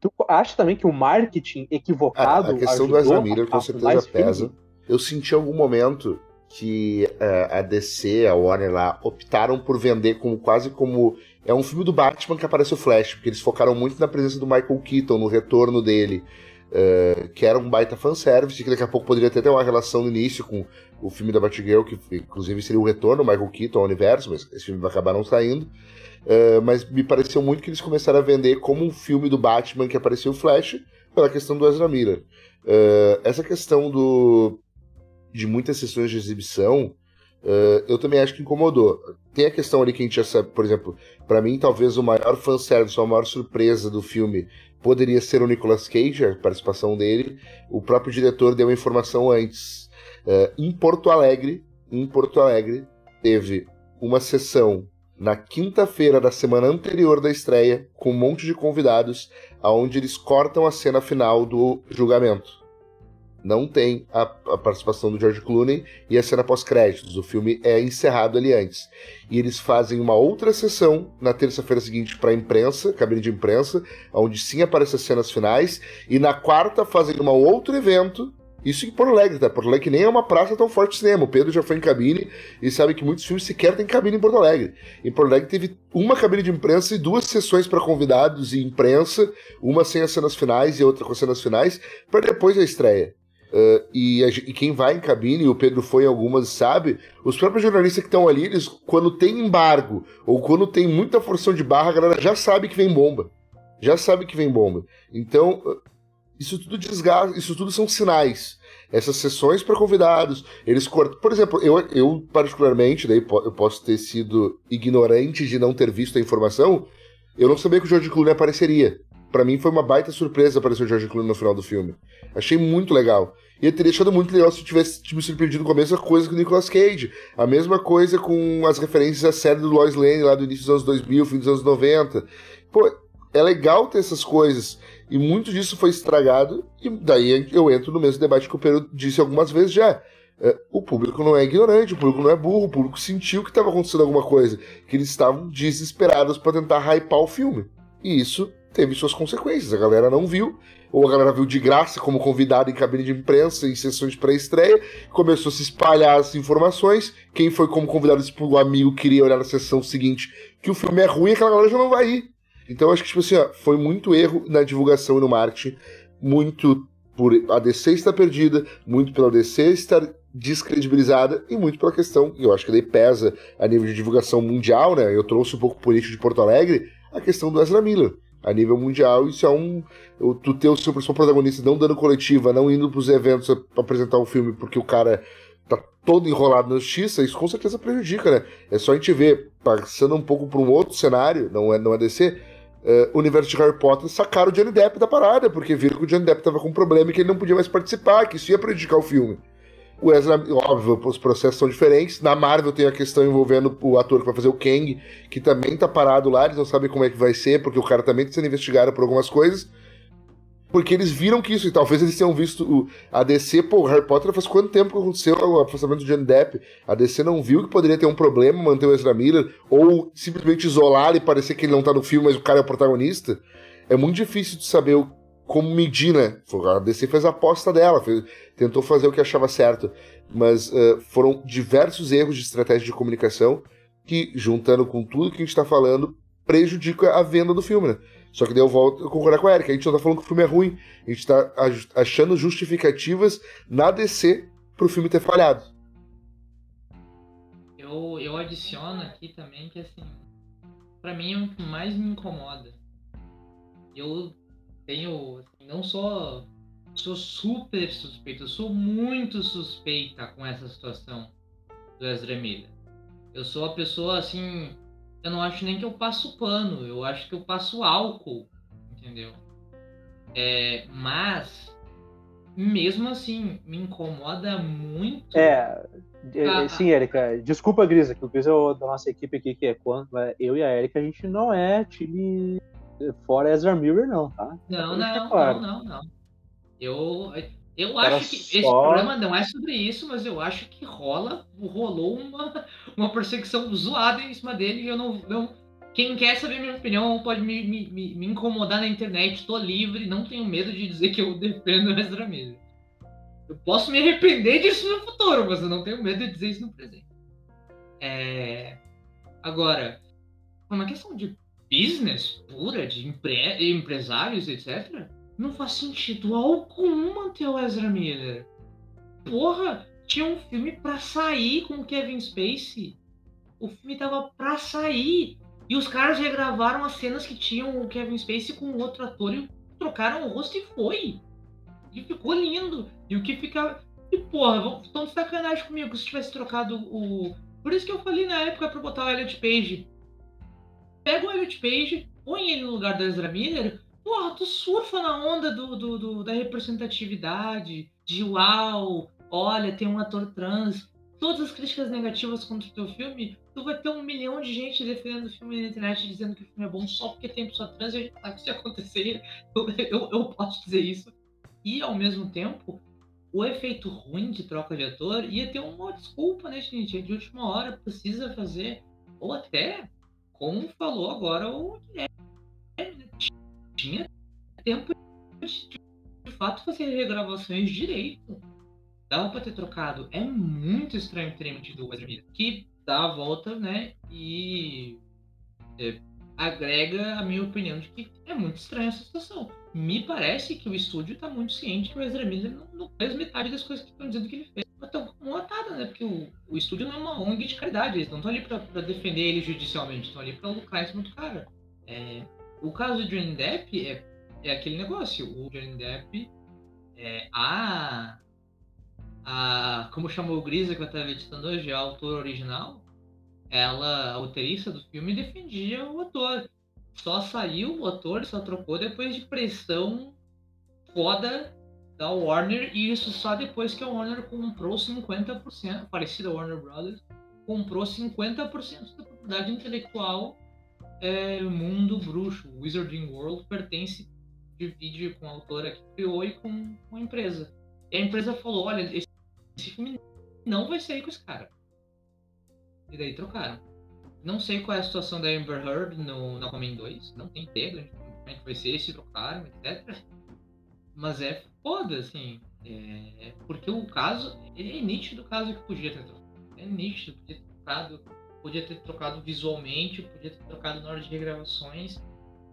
Tu acha também que o marketing equivocado. A, a questão do Ezra Miller com certeza pesa. Filme? Eu senti em algum momento que uh, a DC, a Warner lá, optaram por vender como quase como. É um filme do Batman que aparece o Flash, porque eles focaram muito na presença do Michael Keaton, no retorno dele. Uh, que era um baita fanservice, que daqui a pouco poderia até ter uma relação no início com o filme da Batgirl, que inclusive seria o retorno do Michael Keaton ao universo, mas esse filme vai acabar não saindo. Uh, mas me pareceu muito que eles começaram a vender como um filme do Batman que apareceu o Flash, pela questão do Ezra Miller. Uh, essa questão do, de muitas sessões de exibição, eu também acho que incomodou. Tem a questão ali que a gente já sabe, por exemplo, para mim talvez o maior fanservice, a maior surpresa do filme poderia ser o Nicolas Cage, a participação dele. O próprio diretor deu a informação antes. Uh, em Porto Alegre, em Porto Alegre, teve uma sessão na quinta-feira da semana anterior da estreia, com um monte de convidados, aonde eles cortam a cena final do julgamento. Não tem a, a participação do George Clooney e a cena pós-créditos. O filme é encerrado ali antes. E eles fazem uma outra sessão na terça-feira seguinte para a imprensa, cabine de imprensa, onde sim aparecem as cenas finais. E na quarta fazem um outro evento isso em Porto Alegre, tá? Porto Alegre nem é uma praça tão forte de cinema. O Pedro já foi em cabine e sabe que muitos filmes sequer têm cabine em Porto Alegre. Em Porto Alegre teve uma cabine de imprensa e duas sessões para convidados e imprensa, uma sem as cenas finais e outra com as cenas finais, para depois a estreia. Uh, e, a, e, quem vai em cabine, e o Pedro foi em algumas, sabe, os próprios jornalistas que estão ali, eles, quando tem embargo ou quando tem muita forção de barra, a galera já sabe que vem bomba. Já sabe que vem bomba. Então, isso tudo desgasta, isso tudo são sinais. Essas sessões para convidados, eles cortam. Por exemplo, eu, eu particularmente, daí eu posso ter sido ignorante de não ter visto a informação, eu não sabia que o George Clooney apareceria. Para mim foi uma baita surpresa aparecer o George Clooney no final do filme. Achei muito legal. E teria achado muito legal se tivesse me surpreendido com a mesma coisa que o Nicolas Cage. A mesma coisa com as referências à série do Lois Lane lá do início dos anos 2000, fim dos anos 90. Pô, é legal ter essas coisas. E muito disso foi estragado, e daí eu entro no mesmo debate que o Pedro disse algumas vezes já. É, o público não é ignorante, o público não é burro, o público sentiu que estava acontecendo alguma coisa, que eles estavam desesperados para tentar hypar o filme. E isso teve suas consequências. A galera não viu, ou a galera viu de graça como convidado em cabine de imprensa em sessões pré-estreia, começou a se espalhar as informações. Quem foi como convidado o amigo queria olhar na sessão seguinte que o filme é ruim, aquela galera já não vai ir. Então acho que, tipo assim, ó, foi muito erro na divulgação e no marketing, muito por a DC estar perdida, muito pela DC estar descredibilizada e muito pela questão, e eu acho que daí pesa a nível de divulgação mundial, né? Eu trouxe um pouco político de Porto Alegre, a questão do Ezra Miller. A nível mundial, isso é um. Tu ter o seu principal protagonista não dando coletiva, não indo pros eventos pra apresentar o um filme porque o cara tá todo enrolado na justiça, isso com certeza prejudica, né? É só a gente ver, passando um pouco para um outro cenário, não é, não é DC, uh, universo de Harry Potter sacaram o Johnny Depp da parada, porque viram que o Johnny Depp tava com um problema e que ele não podia mais participar, que isso ia prejudicar o filme. O Ezra, óbvio, os processos são diferentes. Na Marvel tem a questão envolvendo o ator que vai fazer o Kang, que também tá parado lá, eles não sabem como é que vai ser, porque o cara também tá sendo investigado por algumas coisas. Porque eles viram que isso, e talvez eles tenham visto o, a DC, pô, Harry Potter faz quanto tempo que aconteceu o afastamento do Johnny Depp? A DC não viu que poderia ter um problema manter o Ezra Miller, ou simplesmente isolar e parecer que ele não tá no filme, mas o cara é o protagonista. É muito difícil de saber o, como medir, né? A DC fez a aposta dela, fez, tentou fazer o que achava certo, mas uh, foram diversos erros de estratégia de comunicação que, juntando com tudo que a gente tá falando, prejudica a venda do filme, né? Só que daí eu volto a concordar com a Erika. A gente não tá falando que o filme é ruim. A gente tá achando justificativas na DC pro filme ter falhado. Eu, eu adiciono aqui também que, assim, pra mim é o que mais me incomoda. Eu tenho, assim, não só sou super suspeito, eu sou muito suspeita com essa situação do Ezra Miller. Eu sou a pessoa, assim, eu não acho nem que eu passo pano, eu acho que eu passo álcool, entendeu? É, mas, mesmo assim, me incomoda muito. É, a... sim, Erika. Desculpa, Grisa, que o Grisa é da nossa equipe aqui, que é quando eu e a Erika, a gente não é time fora Ezra Miller, não, tá? Não, não, claro. não, não, não. Eu, eu acho que só... esse problema não é sobre isso, mas eu acho que rola, rolou uma, uma perseguição zoada em cima dele e eu não, não. Quem quer saber minha opinião pode me, me, me incomodar na internet, estou livre, não tenho medo de dizer que eu defendo o Ezra Miller. Eu posso me arrepender disso no futuro, mas eu não tenho medo de dizer isso no presente. É... Agora, uma questão de business pura, de empre... empresários, etc., não faz sentido algum manter o Ezra Miller. Porra, tinha um filme pra sair com o Kevin Spacey. O filme tava pra sair. E os caras regravaram as cenas que tinham o Kevin Spacey com outro ator e trocaram o rosto e foi. E ficou lindo. E o que fica. E porra, estão de sacanagem comigo se tivesse trocado o. Por isso que eu falei na época pra botar o Elliot Page. Pega o Elliot Page, põe ele no lugar do Ezra Miller, Porra, tu surfa na onda do, do, do, da representatividade, de uau, olha, tem um ator trans, todas as críticas negativas contra o teu filme, tu vai ter um milhão de gente defendendo o filme na internet dizendo que o filme é bom só porque tem pessoa trans e a gente sabe que se acontecer, eu, eu, eu posso dizer isso. E ao mesmo tempo, o efeito ruim de troca de ator ia ter uma desculpa, né, gente? De última hora precisa fazer, ou até, como falou agora o Guilherme, tinha tempo de, de fato fazer regravações direito dava pra ter trocado. É muito estranho ter emitido o Miller. Que dá a volta, né? E é, agrega a minha opinião de que é muito estranha essa situação. Me parece que o estúdio tá muito ciente que o Ezra Miller não, não fez metade das coisas que estão dizendo que ele fez. Motada, né? Porque o, o estúdio não é uma ONG de caridade. Eles não estão ali pra, defender ele judicialmente. Estão ali pra lucrar em cima do cara. É, o caso de Johnny Depp é, é aquele negócio. O Johnny Depp... É, a, a como chamou o Grisa que eu estava editando hoje, a autora original, ela, a roteirista do filme, defendia o ator. Só saiu o ator, só trocou depois de pressão foda da Warner, e isso só depois que a Warner comprou 50%, parecida a Warner Brothers, comprou 50% da propriedade intelectual é, Mundo Bruxo. Wizarding World pertence, divide com a autora que criou e com, com a empresa. E a empresa falou: olha, esse esse filme não vai sair com esse cara. E daí trocaram. Não sei qual é a situação da Amber Heard no, no Aquaman 2. Não tem ideia como é que vai ser, se trocaram, etc. Mas é foda, assim. É, porque o caso. É nítido o caso que podia ter trocado. É nítido, podia ter trocado. Podia ter trocado visualmente, podia ter trocado na hora de regravações.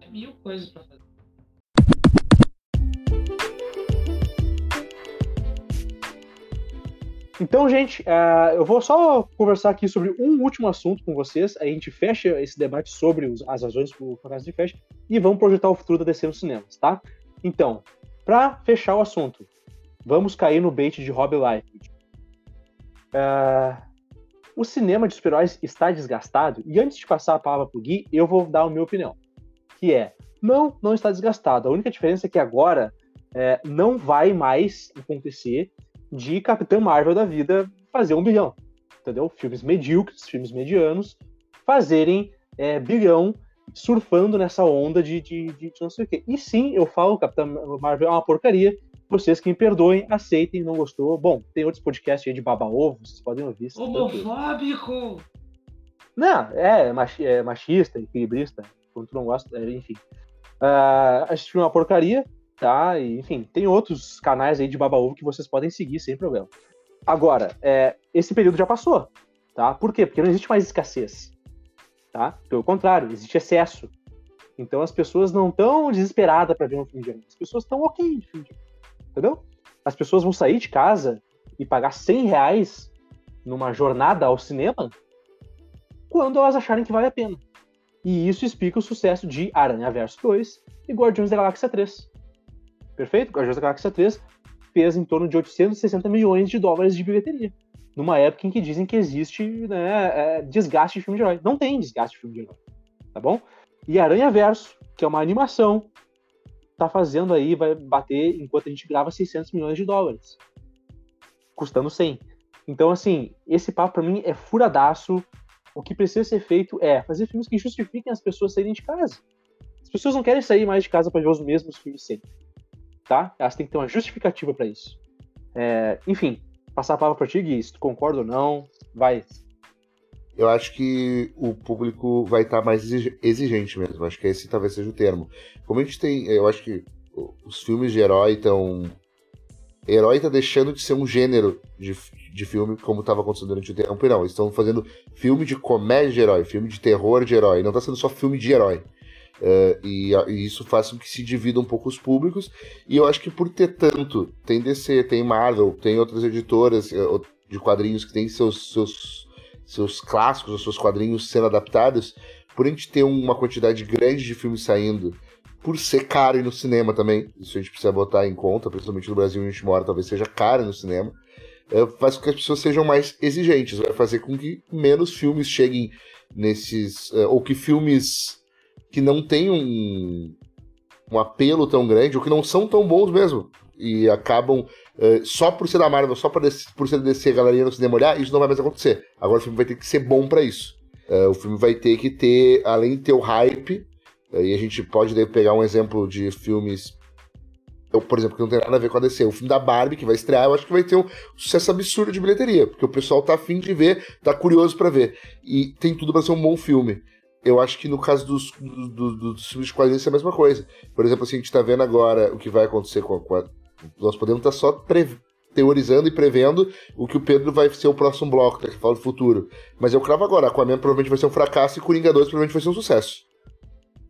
É mil coisas para fazer. Então, gente, uh, eu vou só conversar aqui sobre um último assunto com vocês. A gente fecha esse debate sobre os, as razões para o Fantasma de Fest e vamos projetar o futuro da DC nos cinemas, tá? Então, para fechar o assunto, vamos cair no bait de Rob Liefeld. Uh, o cinema de super-heróis está desgastado e antes de passar a palavra para o Gui, eu vou dar a minha opinião, que é, não, não está desgastado. A única diferença é que agora é, não vai mais acontecer de Capitã Marvel da vida fazer um bilhão. Entendeu? Filmes medíocres, filmes medianos, fazerem é, bilhão surfando nessa onda de, de, de, não sei o quê. E sim, eu falo, Capitã Marvel é uma porcaria. Vocês que me perdoem, aceitem, não gostou. Bom, tem outros podcasts aí de baba ovo, vocês podem ouvir. Homofóbico! Não, é, é machista, equilibrista, quando tu não gosta, é, enfim. Uh, assisti uma porcaria, tá? E, enfim, tem outros canais aí de baba-ovo que vocês podem seguir sem problema. Agora, é, esse período já passou, tá? Por quê? Porque não existe mais escassez, tá? Pelo contrário, existe excesso. Então as pessoas não estão desesperadas para ver um filme de anime. As pessoas estão ok de filme de anime, entendeu? As pessoas vão sair de casa e pagar 100 reais numa jornada ao cinema quando elas acharem que vale a pena. E isso explica o sucesso de Aranha Verso 2 e Guardiões da Galáxia 3. Perfeito? Guardiões da Galáxia 3 fez em torno de 860 milhões de dólares de bilheteria. Numa época em que dizem que existe né, é, desgaste de filme de herói. Não tem desgaste de filme de herói. Tá bom? E Aranha Verso, que é uma animação, tá fazendo aí, vai bater, enquanto a gente grava, 600 milhões de dólares. Custando 100. Então, assim, esse papo pra mim é furadaço. O que precisa ser feito é fazer filmes que justifiquem as pessoas saírem de casa. As pessoas não querem sair mais de casa para ver os mesmos filmes sempre tá? Elas têm que ter uma justificativa para isso. É, enfim, passar a palavra para ti, Gui, se tu concorda ou não, vai. Eu acho que o público vai estar tá mais exigente mesmo. Acho que esse talvez seja o termo. Como a gente tem, eu acho que os filmes de herói estão. Herói tá deixando de ser um gênero de, de filme, como estava acontecendo durante o tempo. Não, estão fazendo filme de comédia de herói, filme de terror de herói. Não está sendo só filme de herói. Uh, e, e, isso faz com que se divida um pouco os públicos. E eu acho que por ter tanto, tem DC, tem Marvel, tem outras editoras uh, de quadrinhos que têm seus, seus, seus clássicos, os seus quadrinhos sendo adaptados, por a gente ter uma quantidade grande de filmes saindo, por ser caro e no cinema também, isso a gente precisa botar em conta, principalmente no Brasil onde a gente mora, talvez seja caro no cinema, uh, faz com que as pessoas sejam mais exigentes, vai fazer com que menos filmes cheguem nesses. ou que filmes que não tem um, um apelo tão grande, ou que não são tão bons mesmo. e acabam uh, só por ser da Marvel, só por, por ser DC, a galerinha no cinema olhar, isso não vai mais acontecer. Agora o filme vai ter que ser bom para isso. Uh, o filme vai ter que ter, além de ter o hype, uh, e a gente pode pegar um exemplo de filmes eu, por exemplo, que não tem nada a ver com a DC, o filme da Barbie que vai estrear, eu acho que vai ter um sucesso absurdo de bilheteria, porque o pessoal tá afim de ver, tá curioso para ver. E tem tudo para ser um bom filme. Eu acho que no caso dos, do, do, dos filmes de quadrinhos é a mesma coisa. Por exemplo, assim, a gente tá vendo agora o que vai acontecer com a. Com a nós podemos estar tá só teorizando e prevendo o que o Pedro vai ser o próximo bloco, tá, que fala do futuro. Mas eu cravo agora, Aquaman provavelmente vai ser um fracasso e Coringa 2 provavelmente vai ser um sucesso.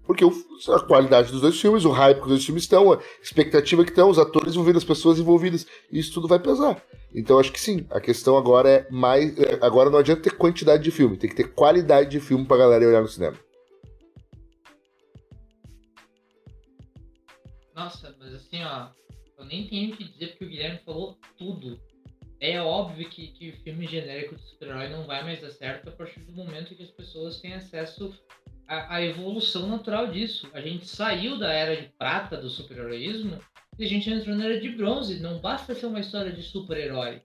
Porque o, a qualidade dos dois filmes, o hype que os dois filmes estão, a expectativa que estão, os atores envolvidos, as pessoas envolvidas, isso tudo vai pesar. Então acho que sim, a questão agora é mais. É, agora não adianta ter quantidade de filme, tem que ter qualidade de filme pra galera olhar no cinema. Nossa, mas assim, ó, eu nem tenho que dizer porque o Guilherme falou tudo. É óbvio que, que o filme genérico de super-herói não vai mais dar certo a partir do momento que as pessoas têm acesso a, a, evolução natural disso. A gente saiu da era de prata do super-heroísmo e a gente entrou na era de bronze. Não basta ser uma história de super-herói.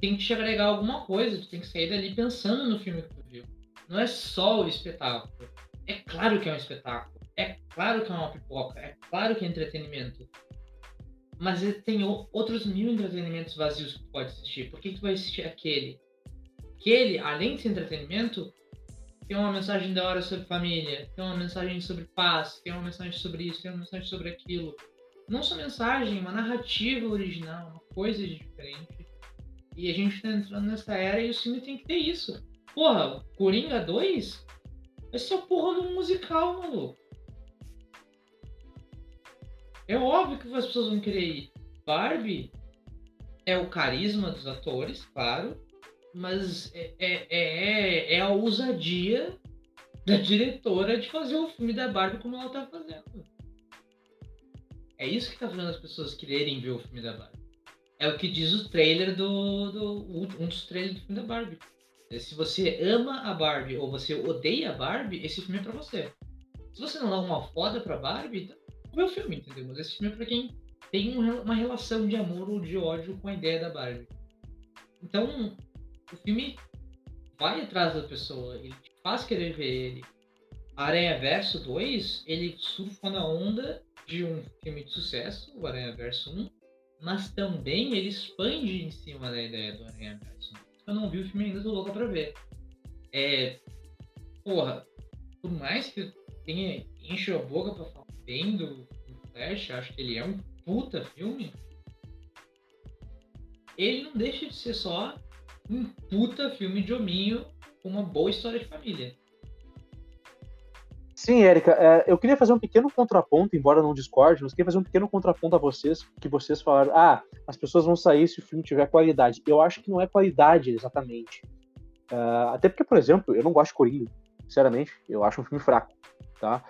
Tem que te agregar alguma coisa, tu tem que sair dali pensando no filme que tu viu. Não é só o espetáculo. É claro que é um espetáculo. É claro que é uma pipoca. É claro que é entretenimento. Mas tem outros mil entretenimentos vazios que tu pode assistir. Por que, tu vai assistir aquele? Aquele, além de ser entretenimento, tem uma mensagem da hora sobre família, tem uma mensagem sobre paz, tem uma mensagem sobre isso, tem uma mensagem sobre aquilo. Não só mensagem, uma narrativa original, uma coisa diferente. E a gente tá entrando nessa era e o filme tem que ter isso. Porra, Coringa 2 vai ser a porra do musical, maluco. É óbvio que as pessoas vão querer ir. Barbie é o carisma dos atores, claro mas é, é, é, é, a ousadia da diretora de fazer o filme da Barbie como ela tá fazendo. É isso que tá fazendo as pessoas quererem ver o filme da Barbie. É o que diz o trailer do, do. um dos trailers do filme da Barbie. Se você ama a Barbie ou você odeia a Barbie, esse filme é pra você. Se você não dá uma foda pra Barbie, então, vê o filme, entendeu? Mas esse filme é pra quem tem uma relação de amor ou de ódio com a ideia da Barbie. Então, o filme vai atrás da pessoa, ele te faz querer ver ele. Aranha Verso 2, ele surfa na onda de um filme de sucesso, o Aranha Verso 1, mas também ele expande em cima da ideia do Aranha Verso 1. Eu não vi o filme ainda, tô louca pra ver. É. Porra, por mais que tenha enche a boca pra falar bem do, do Flash, acho que ele é um puta filme. Ele não deixa de ser só um puta filme de hominho com uma boa história de família. Sim, Érica, é, eu queria fazer um pequeno contraponto, embora não discorde, mas queria fazer um pequeno contraponto a vocês, que vocês falaram, ah, as pessoas vão sair se o filme tiver qualidade. Eu acho que não é qualidade exatamente. Uh, até porque, por exemplo, eu não gosto de Coringa, sinceramente, eu acho um filme fraco, tá?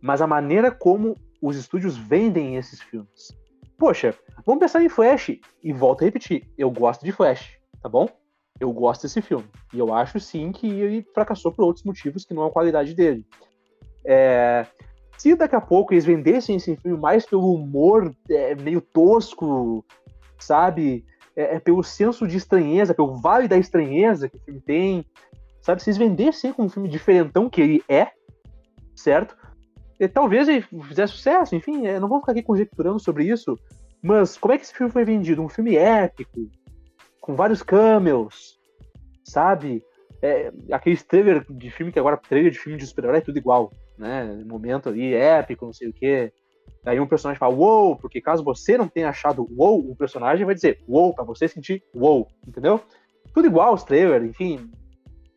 Mas a maneira como os estúdios vendem esses filmes. Poxa, vamos pensar em Flash, e volto a repetir, eu gosto de Flash, tá bom? Eu gosto desse filme. E eu acho sim que ele fracassou por outros motivos que não a qualidade dele. É, se daqui a pouco eles vendessem esse filme mais pelo humor é, meio tosco, sabe? É, é, pelo senso de estranheza, pelo vale da estranheza que o filme tem, sabe? Se eles vendessem como um filme diferentão que ele é, certo? E, talvez ele fizesse sucesso, enfim, é, não vamos ficar aqui conjecturando sobre isso, mas como é que esse filme foi vendido? Um filme épico, com vários cameos, sabe? É, trailer de filme que agora trailer de filme de super-herói é tudo igual, né? Momento ali épico, não sei o quê. Aí um personagem fala wow, porque caso você não tenha achado wow, o personagem vai dizer wow para você sentir wow, entendeu? Tudo igual os trailers, enfim,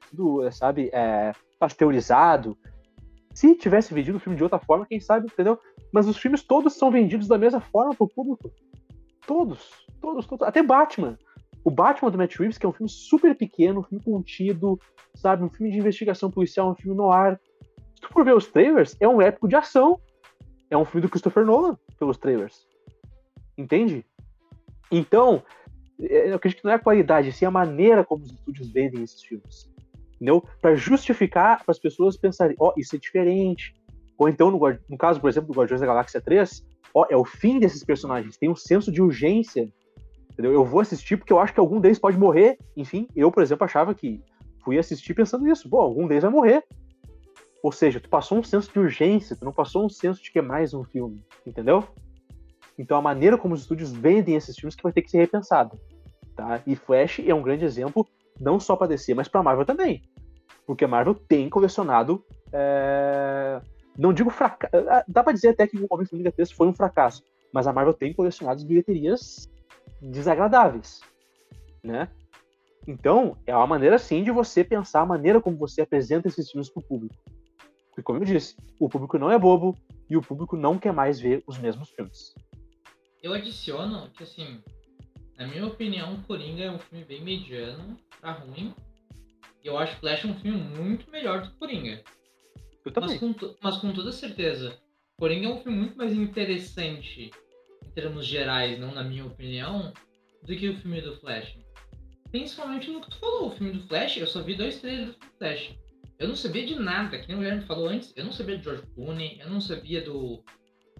tudo, sabe, é, pasteurizado. Se tivesse vendido o filme de outra forma, quem sabe, entendeu? Mas os filmes todos são vendidos da mesma forma pro público. Todos, todos, todos. Até Batman. O Batman do Matt Reeves, que é um filme super pequeno, um filme contido, sabe? Um filme de investigação policial, um filme no ar. Se tu for ver os trailers, é um épico de ação. É um filme do Christopher Nolan, pelos trailers. Entende? Então, é, eu acredito que não é a qualidade, sim a maneira como os estúdios vendem esses filmes. Entendeu? Para justificar para as pessoas pensarem, ó, oh, isso é diferente. Ou então, no, no, caso, por exemplo, do Guardiões da Galáxia 3, ó, é o fim desses personagens, tem um senso de urgência. Entendeu? Eu vou assistir porque eu acho que algum deles pode morrer. Enfim, eu, por exemplo, achava que fui assistir pensando nisso. Bom, algum deles vai morrer. Ou seja, tu passou um senso de urgência, tu não passou um senso de que é mais um filme, entendeu? Então a maneira como os estúdios vendem esses filmes que vai ter que ser repensada, tá? E Flash é um grande exemplo, não só para DC, mas para Marvel também, porque a Marvel tem colecionado, é... não digo fracasso, dá para dizer até que o Homem-Formiga 3 foi um fracasso, mas a Marvel tem colecionado as bilheterias desagradáveis, né? Então, é uma maneira sim de você pensar a maneira como você apresenta esses filmes para o público. Porque, como eu disse, o público não é bobo e o público não quer mais ver os mesmos filmes. Eu adiciono que, assim, na minha opinião, Coringa é um filme bem mediano pra ruim. E eu acho Flash um filme muito melhor do que Coringa. Eu também. Mas com, mas com toda certeza, Coringa é um filme muito mais interessante em termos gerais, não na minha opinião, do que o filme do Flash. Principalmente no que tu falou, o filme do Flash, eu só vi dois trailers do Flash. Eu não sabia de nada, que nem o Guilherme falou antes, eu não sabia do George Clooney, eu não sabia do.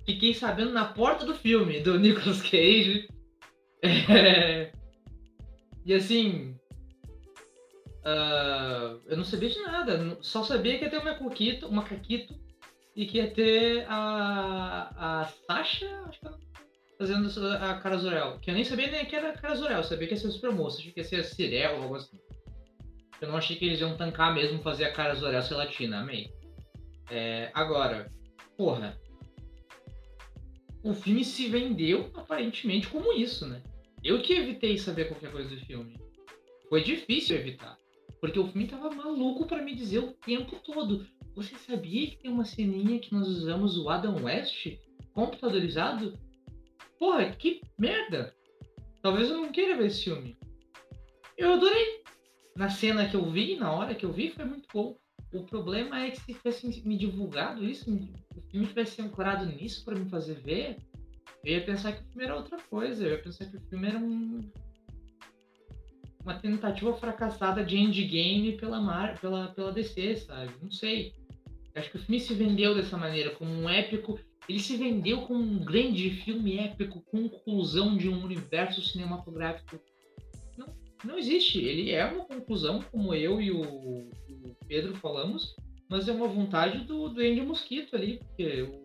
Fiquei sabendo na porta do filme, do Nicolas Cage. E assim. Uh, eu não sabia de nada, só sabia que ia ter um macaquito, um macaquito e que ia ter a, a Sasha, acho que fazendo a Cara Zorel. Que eu nem sabia nem que era a Cara Zorel, eu sabia que ia ser super moça, achei que ia ser a Cirel ou algo assim. Eu não achei que eles iam tancar mesmo fazer a cara Zorel ser latina, amei. É, agora, porra. O filme se vendeu aparentemente como isso, né? Eu que evitei saber qualquer coisa do filme. Foi difícil evitar. Porque o filme tava maluco para me dizer o tempo todo. Você sabia que tem uma ceninha que nós usamos o Adam West computadorizado? Porra, que merda! Talvez eu não queira ver esse filme. Eu adorei na cena que eu vi, na hora que eu vi, foi muito bom. O problema é que se tivesse me divulgado isso, o filme tivesse ancorado nisso para me fazer ver, eu ia pensar que o filme era outra coisa. Eu ia pensar que o filme era um, uma tentativa fracassada de endgame pela, Mar, pela, pela DC, sabe? Não sei. Acho que o filme se vendeu dessa maneira, como um épico. Ele se vendeu como um grande filme épico, conclusão de um universo cinematográfico não existe. Ele é uma conclusão, como eu e o, o Pedro falamos, mas é uma vontade do, do Andy Mosquito ali, porque o,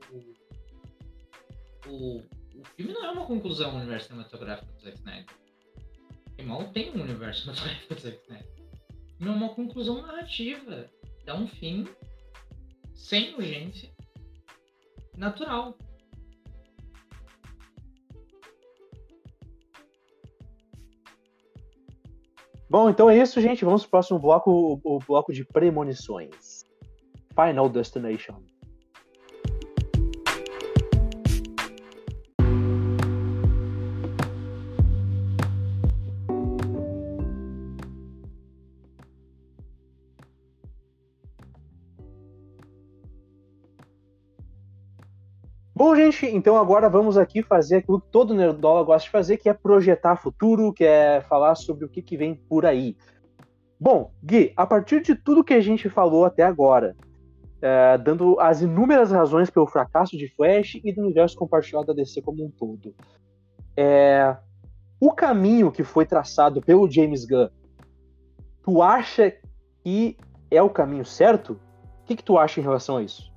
o, o filme não é uma conclusão do universo cinematográfico do Zack Snyder. E mal tem um universo cinematográfico do Zack Snyder. O filme é uma conclusão narrativa. É um fim sem urgência, natural. Bom, então é isso, gente. Vamos pro próximo bloco, o bloco de premonições. Final Destination. Gente, então agora vamos aqui fazer aquilo que todo nerdola gosta de fazer, que é projetar futuro, que é falar sobre o que, que vem por aí. Bom, Gui, a partir de tudo que a gente falou até agora, é, dando as inúmeras razões pelo fracasso de Flash e do universo compartilhado da DC como um todo, é, o caminho que foi traçado pelo James Gunn, tu acha que é o caminho certo? O que, que tu acha em relação a isso?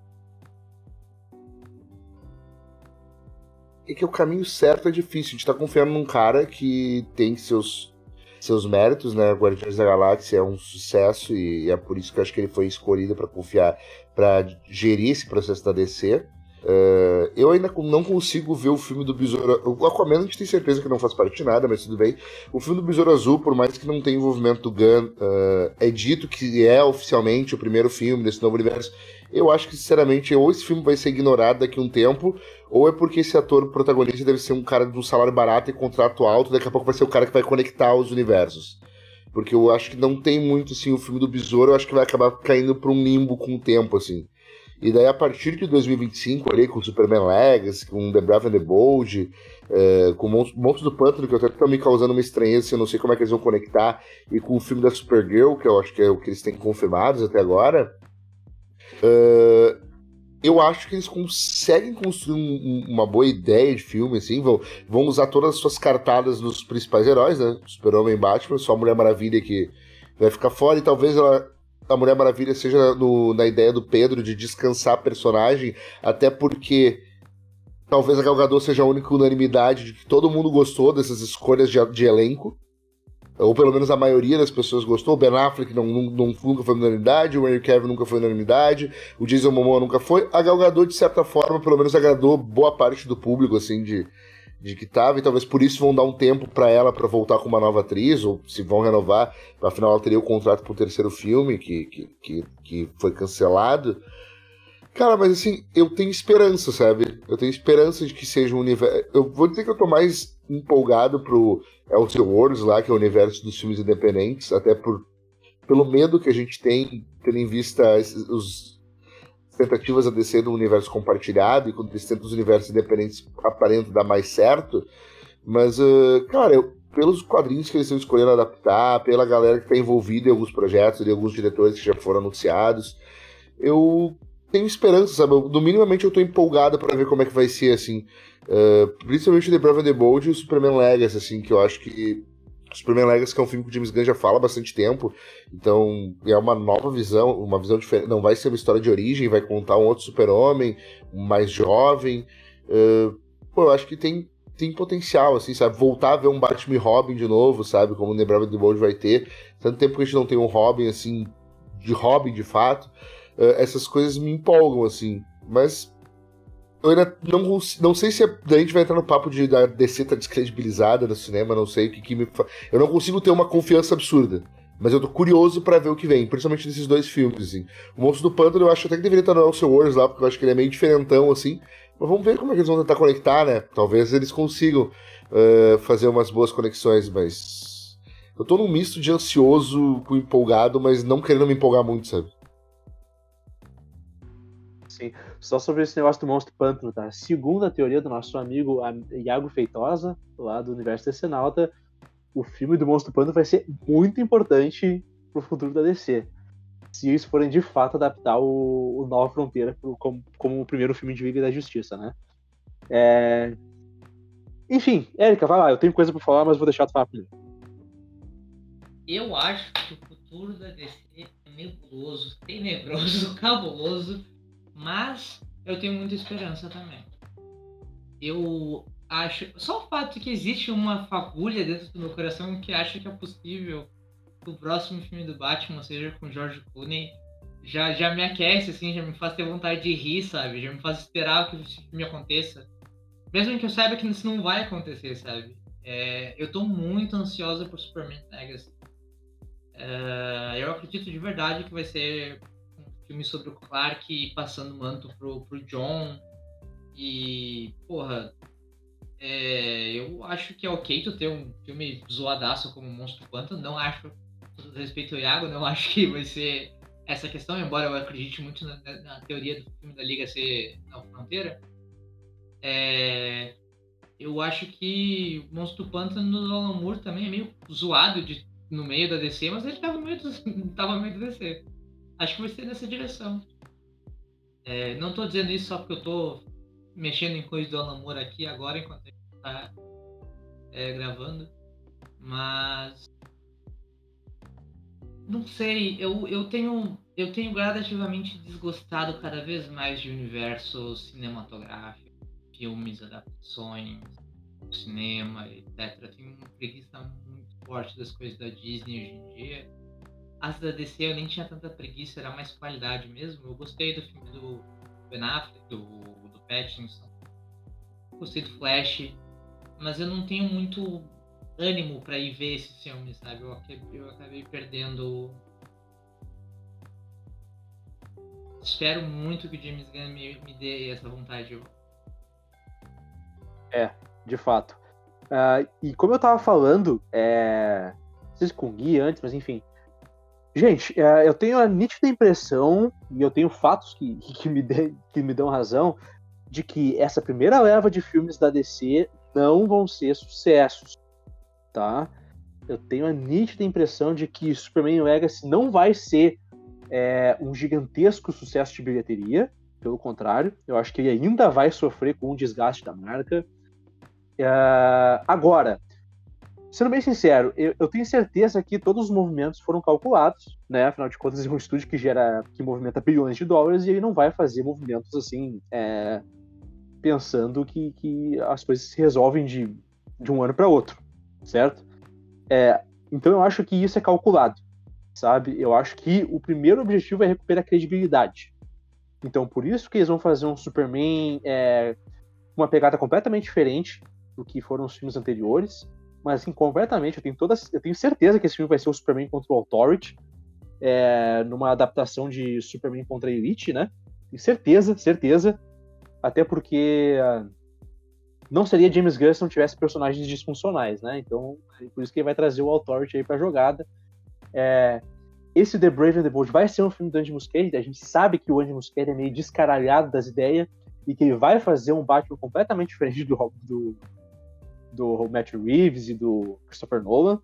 É que o caminho certo é difícil. A gente tá confiando num cara que tem seus, seus méritos, né? Guardiões da Galáxia é um sucesso e é por isso que eu acho que ele foi escolhido para confiar, para gerir esse processo da DC. Uh, eu ainda não consigo ver o filme do Besouro. O Aquaman a gente tem certeza que não faz parte de nada, mas tudo bem. O filme do Besouro Azul, por mais que não tenha envolvimento do Gun, uh, é dito que é oficialmente o primeiro filme desse novo universo. Eu acho que, sinceramente, ou esse filme vai ser ignorado daqui a um tempo, ou é porque esse ator protagonista deve ser um cara de um salário barato e contrato alto, daqui a pouco vai ser o cara que vai conectar os universos. Porque eu acho que não tem muito, assim, o filme do Besouro, eu acho que vai acabar caindo para um limbo com o tempo, assim. E daí, a partir de 2025, ali, com Superman Legacy, com The Brave and the Bold, é, com Monstros do Pântano, que até tá me causando uma estranheza, eu não sei como é que eles vão conectar, e com o filme da Supergirl, que eu acho que é o que eles têm confirmados até agora, Uh, eu acho que eles conseguem construir um, uma boa ideia de filme, assim, vão, vão usar todas as suas cartadas nos principais heróis, né? Super-Homem Batman, só a Mulher Maravilha que vai ficar fora, e talvez ela, a Mulher Maravilha seja na ideia do Pedro de descansar a personagem, até porque talvez a Gal Gadot seja a única unanimidade de que todo mundo gostou dessas escolhas de, de elenco ou pelo menos a maioria das pessoas gostou. O Ben Affleck não, não, nunca foi unanimidade, o Henry Cavill nunca foi unanimidade, o Jason Momoa nunca foi. A Gal Gadot, de certa forma, pelo menos agradou boa parte do público, assim, de, de que tava, e talvez por isso vão dar um tempo para ela para voltar com uma nova atriz, ou se vão renovar, afinal ela teria o contrato pro terceiro filme, que, que, que, que foi cancelado. Cara, mas assim, eu tenho esperança, sabe? Eu tenho esperança de que seja um universo. Eu vou dizer que eu tô mais empolgado pro Elseworlds Worlds lá, que é o universo dos filmes independentes, até por pelo medo que a gente tem, tendo em vista os tentativas a descer do universo compartilhado, e quando eles tentam os universos independentes aparenta dar mais certo. Mas, uh, cara, eu, pelos quadrinhos que eles estão escolhendo adaptar, pela galera que está envolvida em alguns projetos, e alguns diretores que já foram anunciados, eu tenho esperança, sabe? Eu, no minimamente eu estou empolgado para ver como é que vai ser, assim. Uh, principalmente The Brave and the Bold e o Superman Legacy, assim, que eu acho que. Superman Legacy, que é um filme que o James Gunn já fala há bastante tempo, então é uma nova visão, uma visão diferente. Não vai ser uma história de origem, vai contar um outro super-homem, mais jovem. Uh, pô, eu acho que tem, tem potencial, assim, sabe? Voltar a ver um Batman Robin de novo, sabe? Como o and the Bold vai ter. Tanto tempo que a gente não tem um Robin, assim, de Robin de fato. Uh, essas coisas me empolgam, assim. Mas eu ainda não, não sei se a, a gente vai entrar no papo de da DC tá descredibilizada no cinema, não sei o que, que me. Eu não consigo ter uma confiança absurda. Mas eu tô curioso para ver o que vem, principalmente nesses dois filmes, assim. O Monstro do Pântano eu acho até que deveria estar no Elseworlds Wars lá, porque eu acho que ele é meio diferentão, assim. Mas vamos ver como é que eles vão tentar conectar, né? Talvez eles consigam uh, fazer umas boas conexões, mas. Eu tô num misto de ansioso com empolgado, mas não querendo me empolgar muito, sabe? Sim. Só sobre esse negócio do monstro pântano, tá? Segundo a teoria do nosso amigo Iago Feitosa, lá do Universo Decenalta, o filme do monstro pântano vai ser muito importante pro futuro da DC. Se eles forem de fato adaptar o, o Nova Fronteira pro, como, como, o primeiro filme de Liga da Justiça, né? É... Enfim, Érica, vai lá, eu tenho coisa pra falar, mas vou deixar tu falar primeiro. Eu acho que o futuro da DC é nebuloso, tenebroso, cabuloso mas eu tenho muita esperança também. Eu acho. Só o fato que existe uma fagulha dentro do meu coração que acha que é possível que o próximo filme do Batman seja com George Clooney já, já me aquece, assim, já me faz ter vontade de rir, sabe? Já me faz esperar que esse filme aconteça. Mesmo que eu saiba que isso não vai acontecer, sabe? É, eu tô muito ansiosa por Superman Legacy. É, eu acredito de verdade que vai ser filme sobre o Clark passando o manto pro, pro John. E, porra, é, eu acho que é ok tu ter um filme zoadaço como Monstro Pântano. Não acho, com respeito ao Iago, não acho que vai ser essa questão, embora eu acredite muito na, na teoria do filme da Liga ser na fronteira. É, eu acho que Monstro Pântano do Alan Moore também é meio zoado de, no meio da DC, mas ele tava no meio do, tava no meio do DC acho que vai ser nessa direção. É, não estou dizendo isso só porque eu estou mexendo em coisas do Alan Moore aqui agora, enquanto a gente está é, gravando, mas não sei, eu, eu tenho eu tenho gradativamente desgostado cada vez mais de universo cinematográfico, filmes, adaptações, cinema, etc. Tenho uma preguiça muito forte das coisas da Disney hoje em dia as da DC eu nem tinha tanta preguiça, era mais qualidade mesmo. Eu gostei do filme do Ben Affleck, do, do Pattinson. Gostei do Flash. Mas eu não tenho muito ânimo para ir ver esse filme, sabe? Eu, eu acabei perdendo. Espero muito que o James Gunn me, me dê essa vontade. É, de fato. Uh, e como eu tava falando, é... não sei se com o Gui antes, mas enfim, Gente, é, eu tenho a nítida impressão, e eu tenho fatos que, que, me, de, que me dão razão, de que essa primeira leva de filmes da DC não vão ser sucessos, tá? Eu tenho a nítida impressão de que Superman Legacy não vai ser é, um gigantesco sucesso de bilheteria, Pelo contrário, eu acho que ele ainda vai sofrer com o desgaste da marca. Uh, agora, sendo bem sincero, eu, eu, tenho certeza que todos os movimentos foram calculados, né? Afinal de contas, é um estúdio que gera, que movimenta bilhões de dólares e ele não vai fazer movimentos assim, é, pensando que, que as coisas se resolvem de, de um ano para outro, certo? É, então eu acho que isso é calculado, sabe? Eu acho que o primeiro objetivo é recuperar a credibilidade. Então por isso que eles vão fazer um Superman é, uma pegada completamente diferente do que foram os filmes anteriores mas assim, completamente. Eu tenho, toda, eu tenho certeza que esse filme vai ser o Superman contra o Authority, é, numa adaptação de Superman contra a Elite, né? Tenho certeza, certeza. Até porque uh, não seria James Gunn se não tivesse personagens disfuncionais, né? Então, é por isso que ele vai trazer o Authority aí pra jogada. É, esse The Brave and the Bold vai ser um filme do Andy Muschietti. A gente sabe que o Andy Muschietti é meio descaralhado das ideias e que ele vai fazer um Batman completamente diferente do, do, do Matt Reeves e do Christopher Nolan.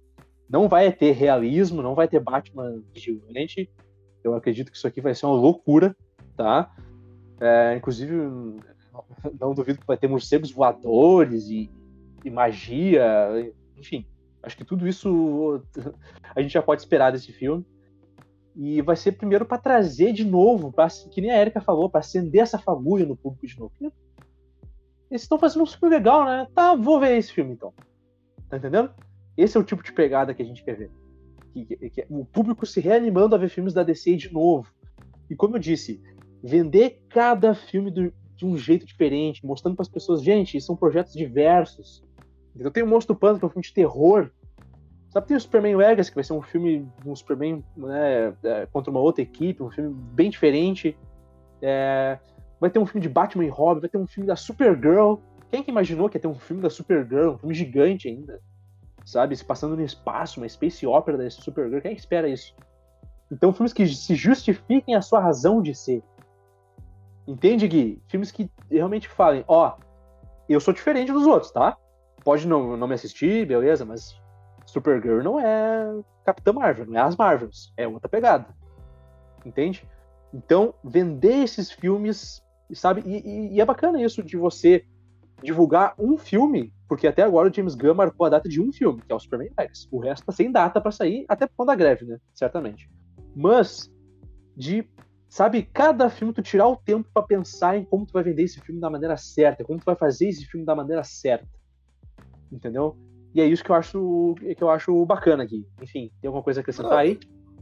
Não vai ter realismo, não vai ter Batman gigante. Eu acredito que isso aqui vai ser uma loucura, tá? É, inclusive, não duvido que vai ter morcegos voadores e, e magia, enfim. Acho que tudo isso a gente já pode esperar desse filme. E vai ser primeiro para trazer de novo, pra, que nem a Erika falou, para acender essa fagulha no público de novo. Eles estão fazendo um filme legal, né? Tá, vou ver esse filme então. Tá entendendo? Esse é o tipo de pegada que a gente quer ver. Que, que, que, o público se reanimando a ver filmes da DC de novo. E como eu disse, vender cada filme do, de um jeito diferente, mostrando para as pessoas, gente, são projetos diversos. Eu tenho o Monstro do Pântano, que é um filme de terror. Sabe, tem o Superman Legacy, que vai ser um filme, um Superman né, é, contra uma outra equipe, um filme bem diferente. É, vai ter um filme de Batman e Robin, vai ter um filme da Supergirl. Quem que imaginou que ia ter um filme da Supergirl, um filme gigante ainda? Sabe? Se passando no espaço, uma space opera da Supergirl. Quem é espera isso? Então, filmes que se justifiquem a sua razão de ser. Entende, Gui? Filmes que realmente falem, ó, oh, eu sou diferente dos outros, tá? Pode não, não me assistir, beleza, mas Supergirl não é Capitã Marvel, não é as Marvels, é outra pegada. Entende? Então, vender esses filmes sabe? E, e, e, é bacana isso de você divulgar um filme, porque até agora o James Gunn marcou a data de um filme, que é o Superman Legacy. O resto tá sem data para sair, até por conta da greve, né? Certamente. Mas de, sabe, cada filme tu tirar o tempo para pensar em como tu vai vender esse filme da maneira certa, como tu vai fazer esse filme da maneira certa. Entendeu? E é isso que eu acho que eu acho bacana aqui. Enfim, tem alguma coisa a acrescentar ah, aí?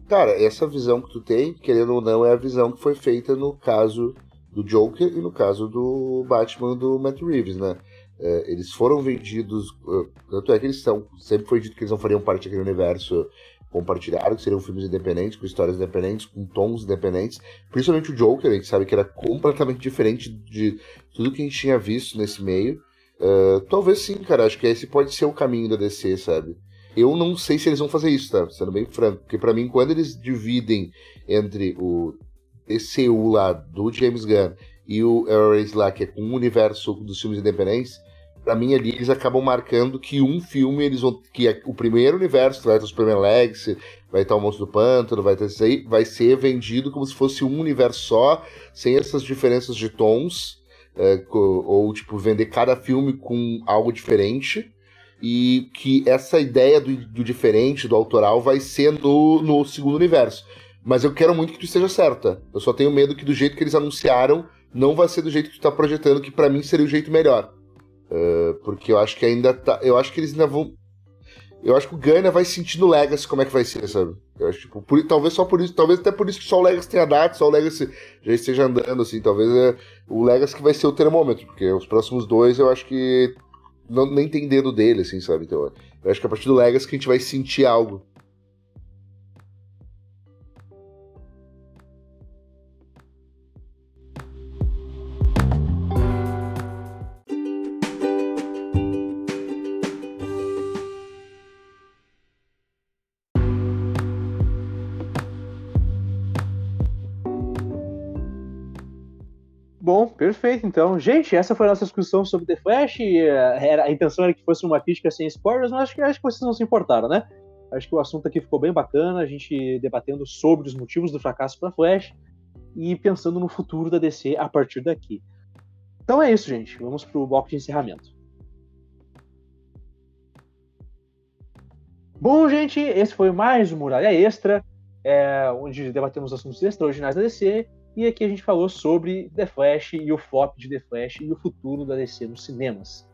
Cara, essa visão que tu tem, querendo ou não, é a visão que foi feita no caso do Joker e no caso do Batman do Matt Reeves, né? É, eles foram vendidos. Uh, tanto é que eles são. Sempre foi dito que eles não fariam parte daquele universo compartilhado, que seriam filmes independentes, com histórias independentes, com tons independentes. Principalmente o Joker, a gente sabe que era completamente diferente de tudo que a gente tinha visto nesse meio. Uh, talvez sim, cara. Acho que esse pode ser o caminho da DC, sabe? Eu não sei se eles vão fazer isso, tá? Sendo bem franco. Porque para mim, quando eles dividem entre o DCU lá do James Gunn e o Ares lá, que é com o universo dos filmes independentes, para mim ali eles acabam marcando que um filme eles vão que é o primeiro universo, vai ter o Superman Legacy, vai estar o Monstro do Pântano, vai ter isso aí, vai ser vendido como se fosse um universo só, sem essas diferenças de tons, é, ou tipo vender cada filme com algo diferente e que essa ideia do, do diferente, do autoral, vai ser no, no segundo universo. Mas eu quero muito que tu esteja certa. Eu só tenho medo que do jeito que eles anunciaram, não vai ser do jeito que tu tá projetando, que para mim seria o jeito melhor. Uh, porque eu acho que ainda tá. Eu acho que eles ainda vão. Eu acho que o Gunner vai sentir no Legacy como é que vai ser, sabe? Eu acho, tipo, por, talvez só por isso, talvez até por isso que só o Legacy tenha data, só o Legacy já esteja andando, assim, talvez é o Legacy que vai ser o termômetro, porque os próximos dois eu acho que não, nem tem dedo dele, assim, sabe? Então, eu acho que a partir do Legacy que a gente vai sentir algo. Bom, perfeito. Então, gente, essa foi a nossa discussão sobre The Flash. Era, a intenção era que fosse uma crítica sem spoilers, mas acho que, acho que vocês não se importaram, né? Acho que o assunto aqui ficou bem bacana, a gente debatendo sobre os motivos do fracasso para Flash. e pensando no futuro da DC a partir daqui. Então é isso, gente. Vamos para o bloco de encerramento. Bom, gente, esse foi mais um Muralha Extra, é, onde debatemos assuntos extraordinários da DC. E aqui a gente falou sobre The Flash e o flop de The Flash e o futuro da DC nos cinemas.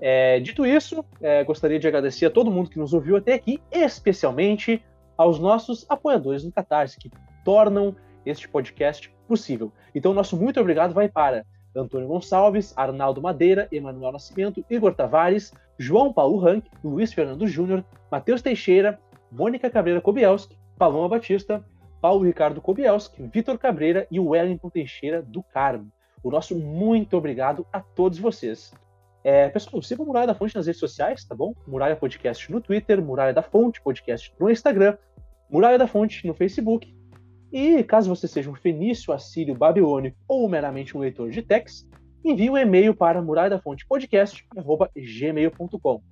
É, dito isso, é, gostaria de agradecer a todo mundo que nos ouviu até aqui, especialmente aos nossos apoiadores no Catarse, que tornam este podcast possível. Então, nosso muito obrigado vai para Antônio Gonçalves, Arnaldo Madeira, Emanuel Nascimento, Igor Tavares, João Paulo Rank, Luiz Fernando Júnior, Matheus Teixeira, Mônica Cabreira Kobielski, Paloma Batista, Paulo Ricardo Kobielski, Vitor Cabreira e Wellington Teixeira do Carmo. O nosso muito obrigado a todos vocês. É, pessoal, siga o Muralha da Fonte nas redes sociais, tá bom? Muralha Podcast no Twitter, Muralha da Fonte Podcast no Instagram, Muralha da Fonte no Facebook. E caso você seja um fenício, assírio, babilônico ou meramente um leitor de text, envie um e-mail para muralha da fonte podcast@gmail.com.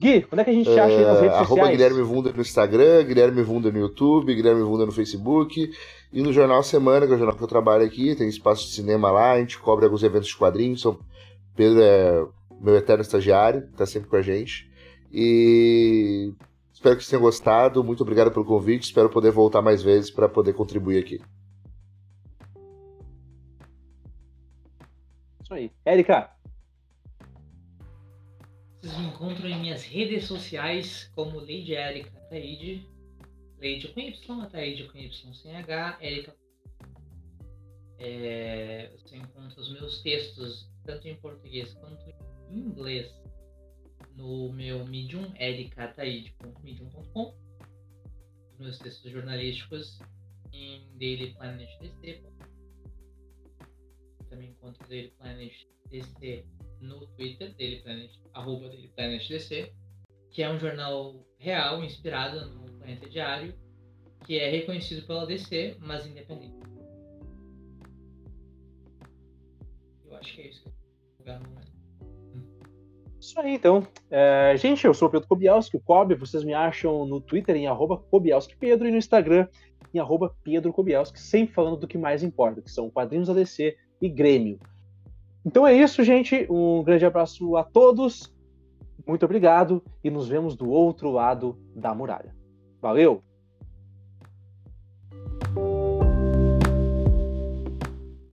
Gui, onde é que a gente acha aí nas redes uh, sociais? Arroba Guilherme Vunda no Instagram, Guilherme Vunda no YouTube, Guilherme Vunda no Facebook e no Jornal Semana, que é o jornal que eu trabalho aqui, tem espaço de cinema lá, a gente cobre alguns eventos de quadrinhos, são Pedro é meu eterno estagiário, está sempre com a gente. E espero que vocês tenham gostado. Muito obrigado pelo convite. Espero poder voltar mais vezes para poder contribuir aqui. Isso aí. Érica. Vocês me encontram em minhas redes sociais como Lady Erika Ataide. Lady com Y, Ataide com Y sem H, Erika. É, você encontra os meus textos tanto em português quanto em inglês, no meu Medium, ericataide.medium.com. Os meus textos jornalísticos em Daily Planet DC. Também encontro Daily Planet DC no Twitter, Daily Planet, arroba Daily Planet DC, que é um jornal real, inspirado no Planeta Diário, que é reconhecido pela DC, mas independente. Eu acho que é isso que isso aí, então. É, gente, eu sou o Pedro Kobielski, o Kobe. Vocês me acham no Twitter em arroba Pedro e no Instagram em arroba Pedro Kobielski, sempre falando do que mais importa, que são quadrinhos ADC e Grêmio. Então é isso, gente. Um grande abraço a todos. Muito obrigado e nos vemos do outro lado da muralha. Valeu!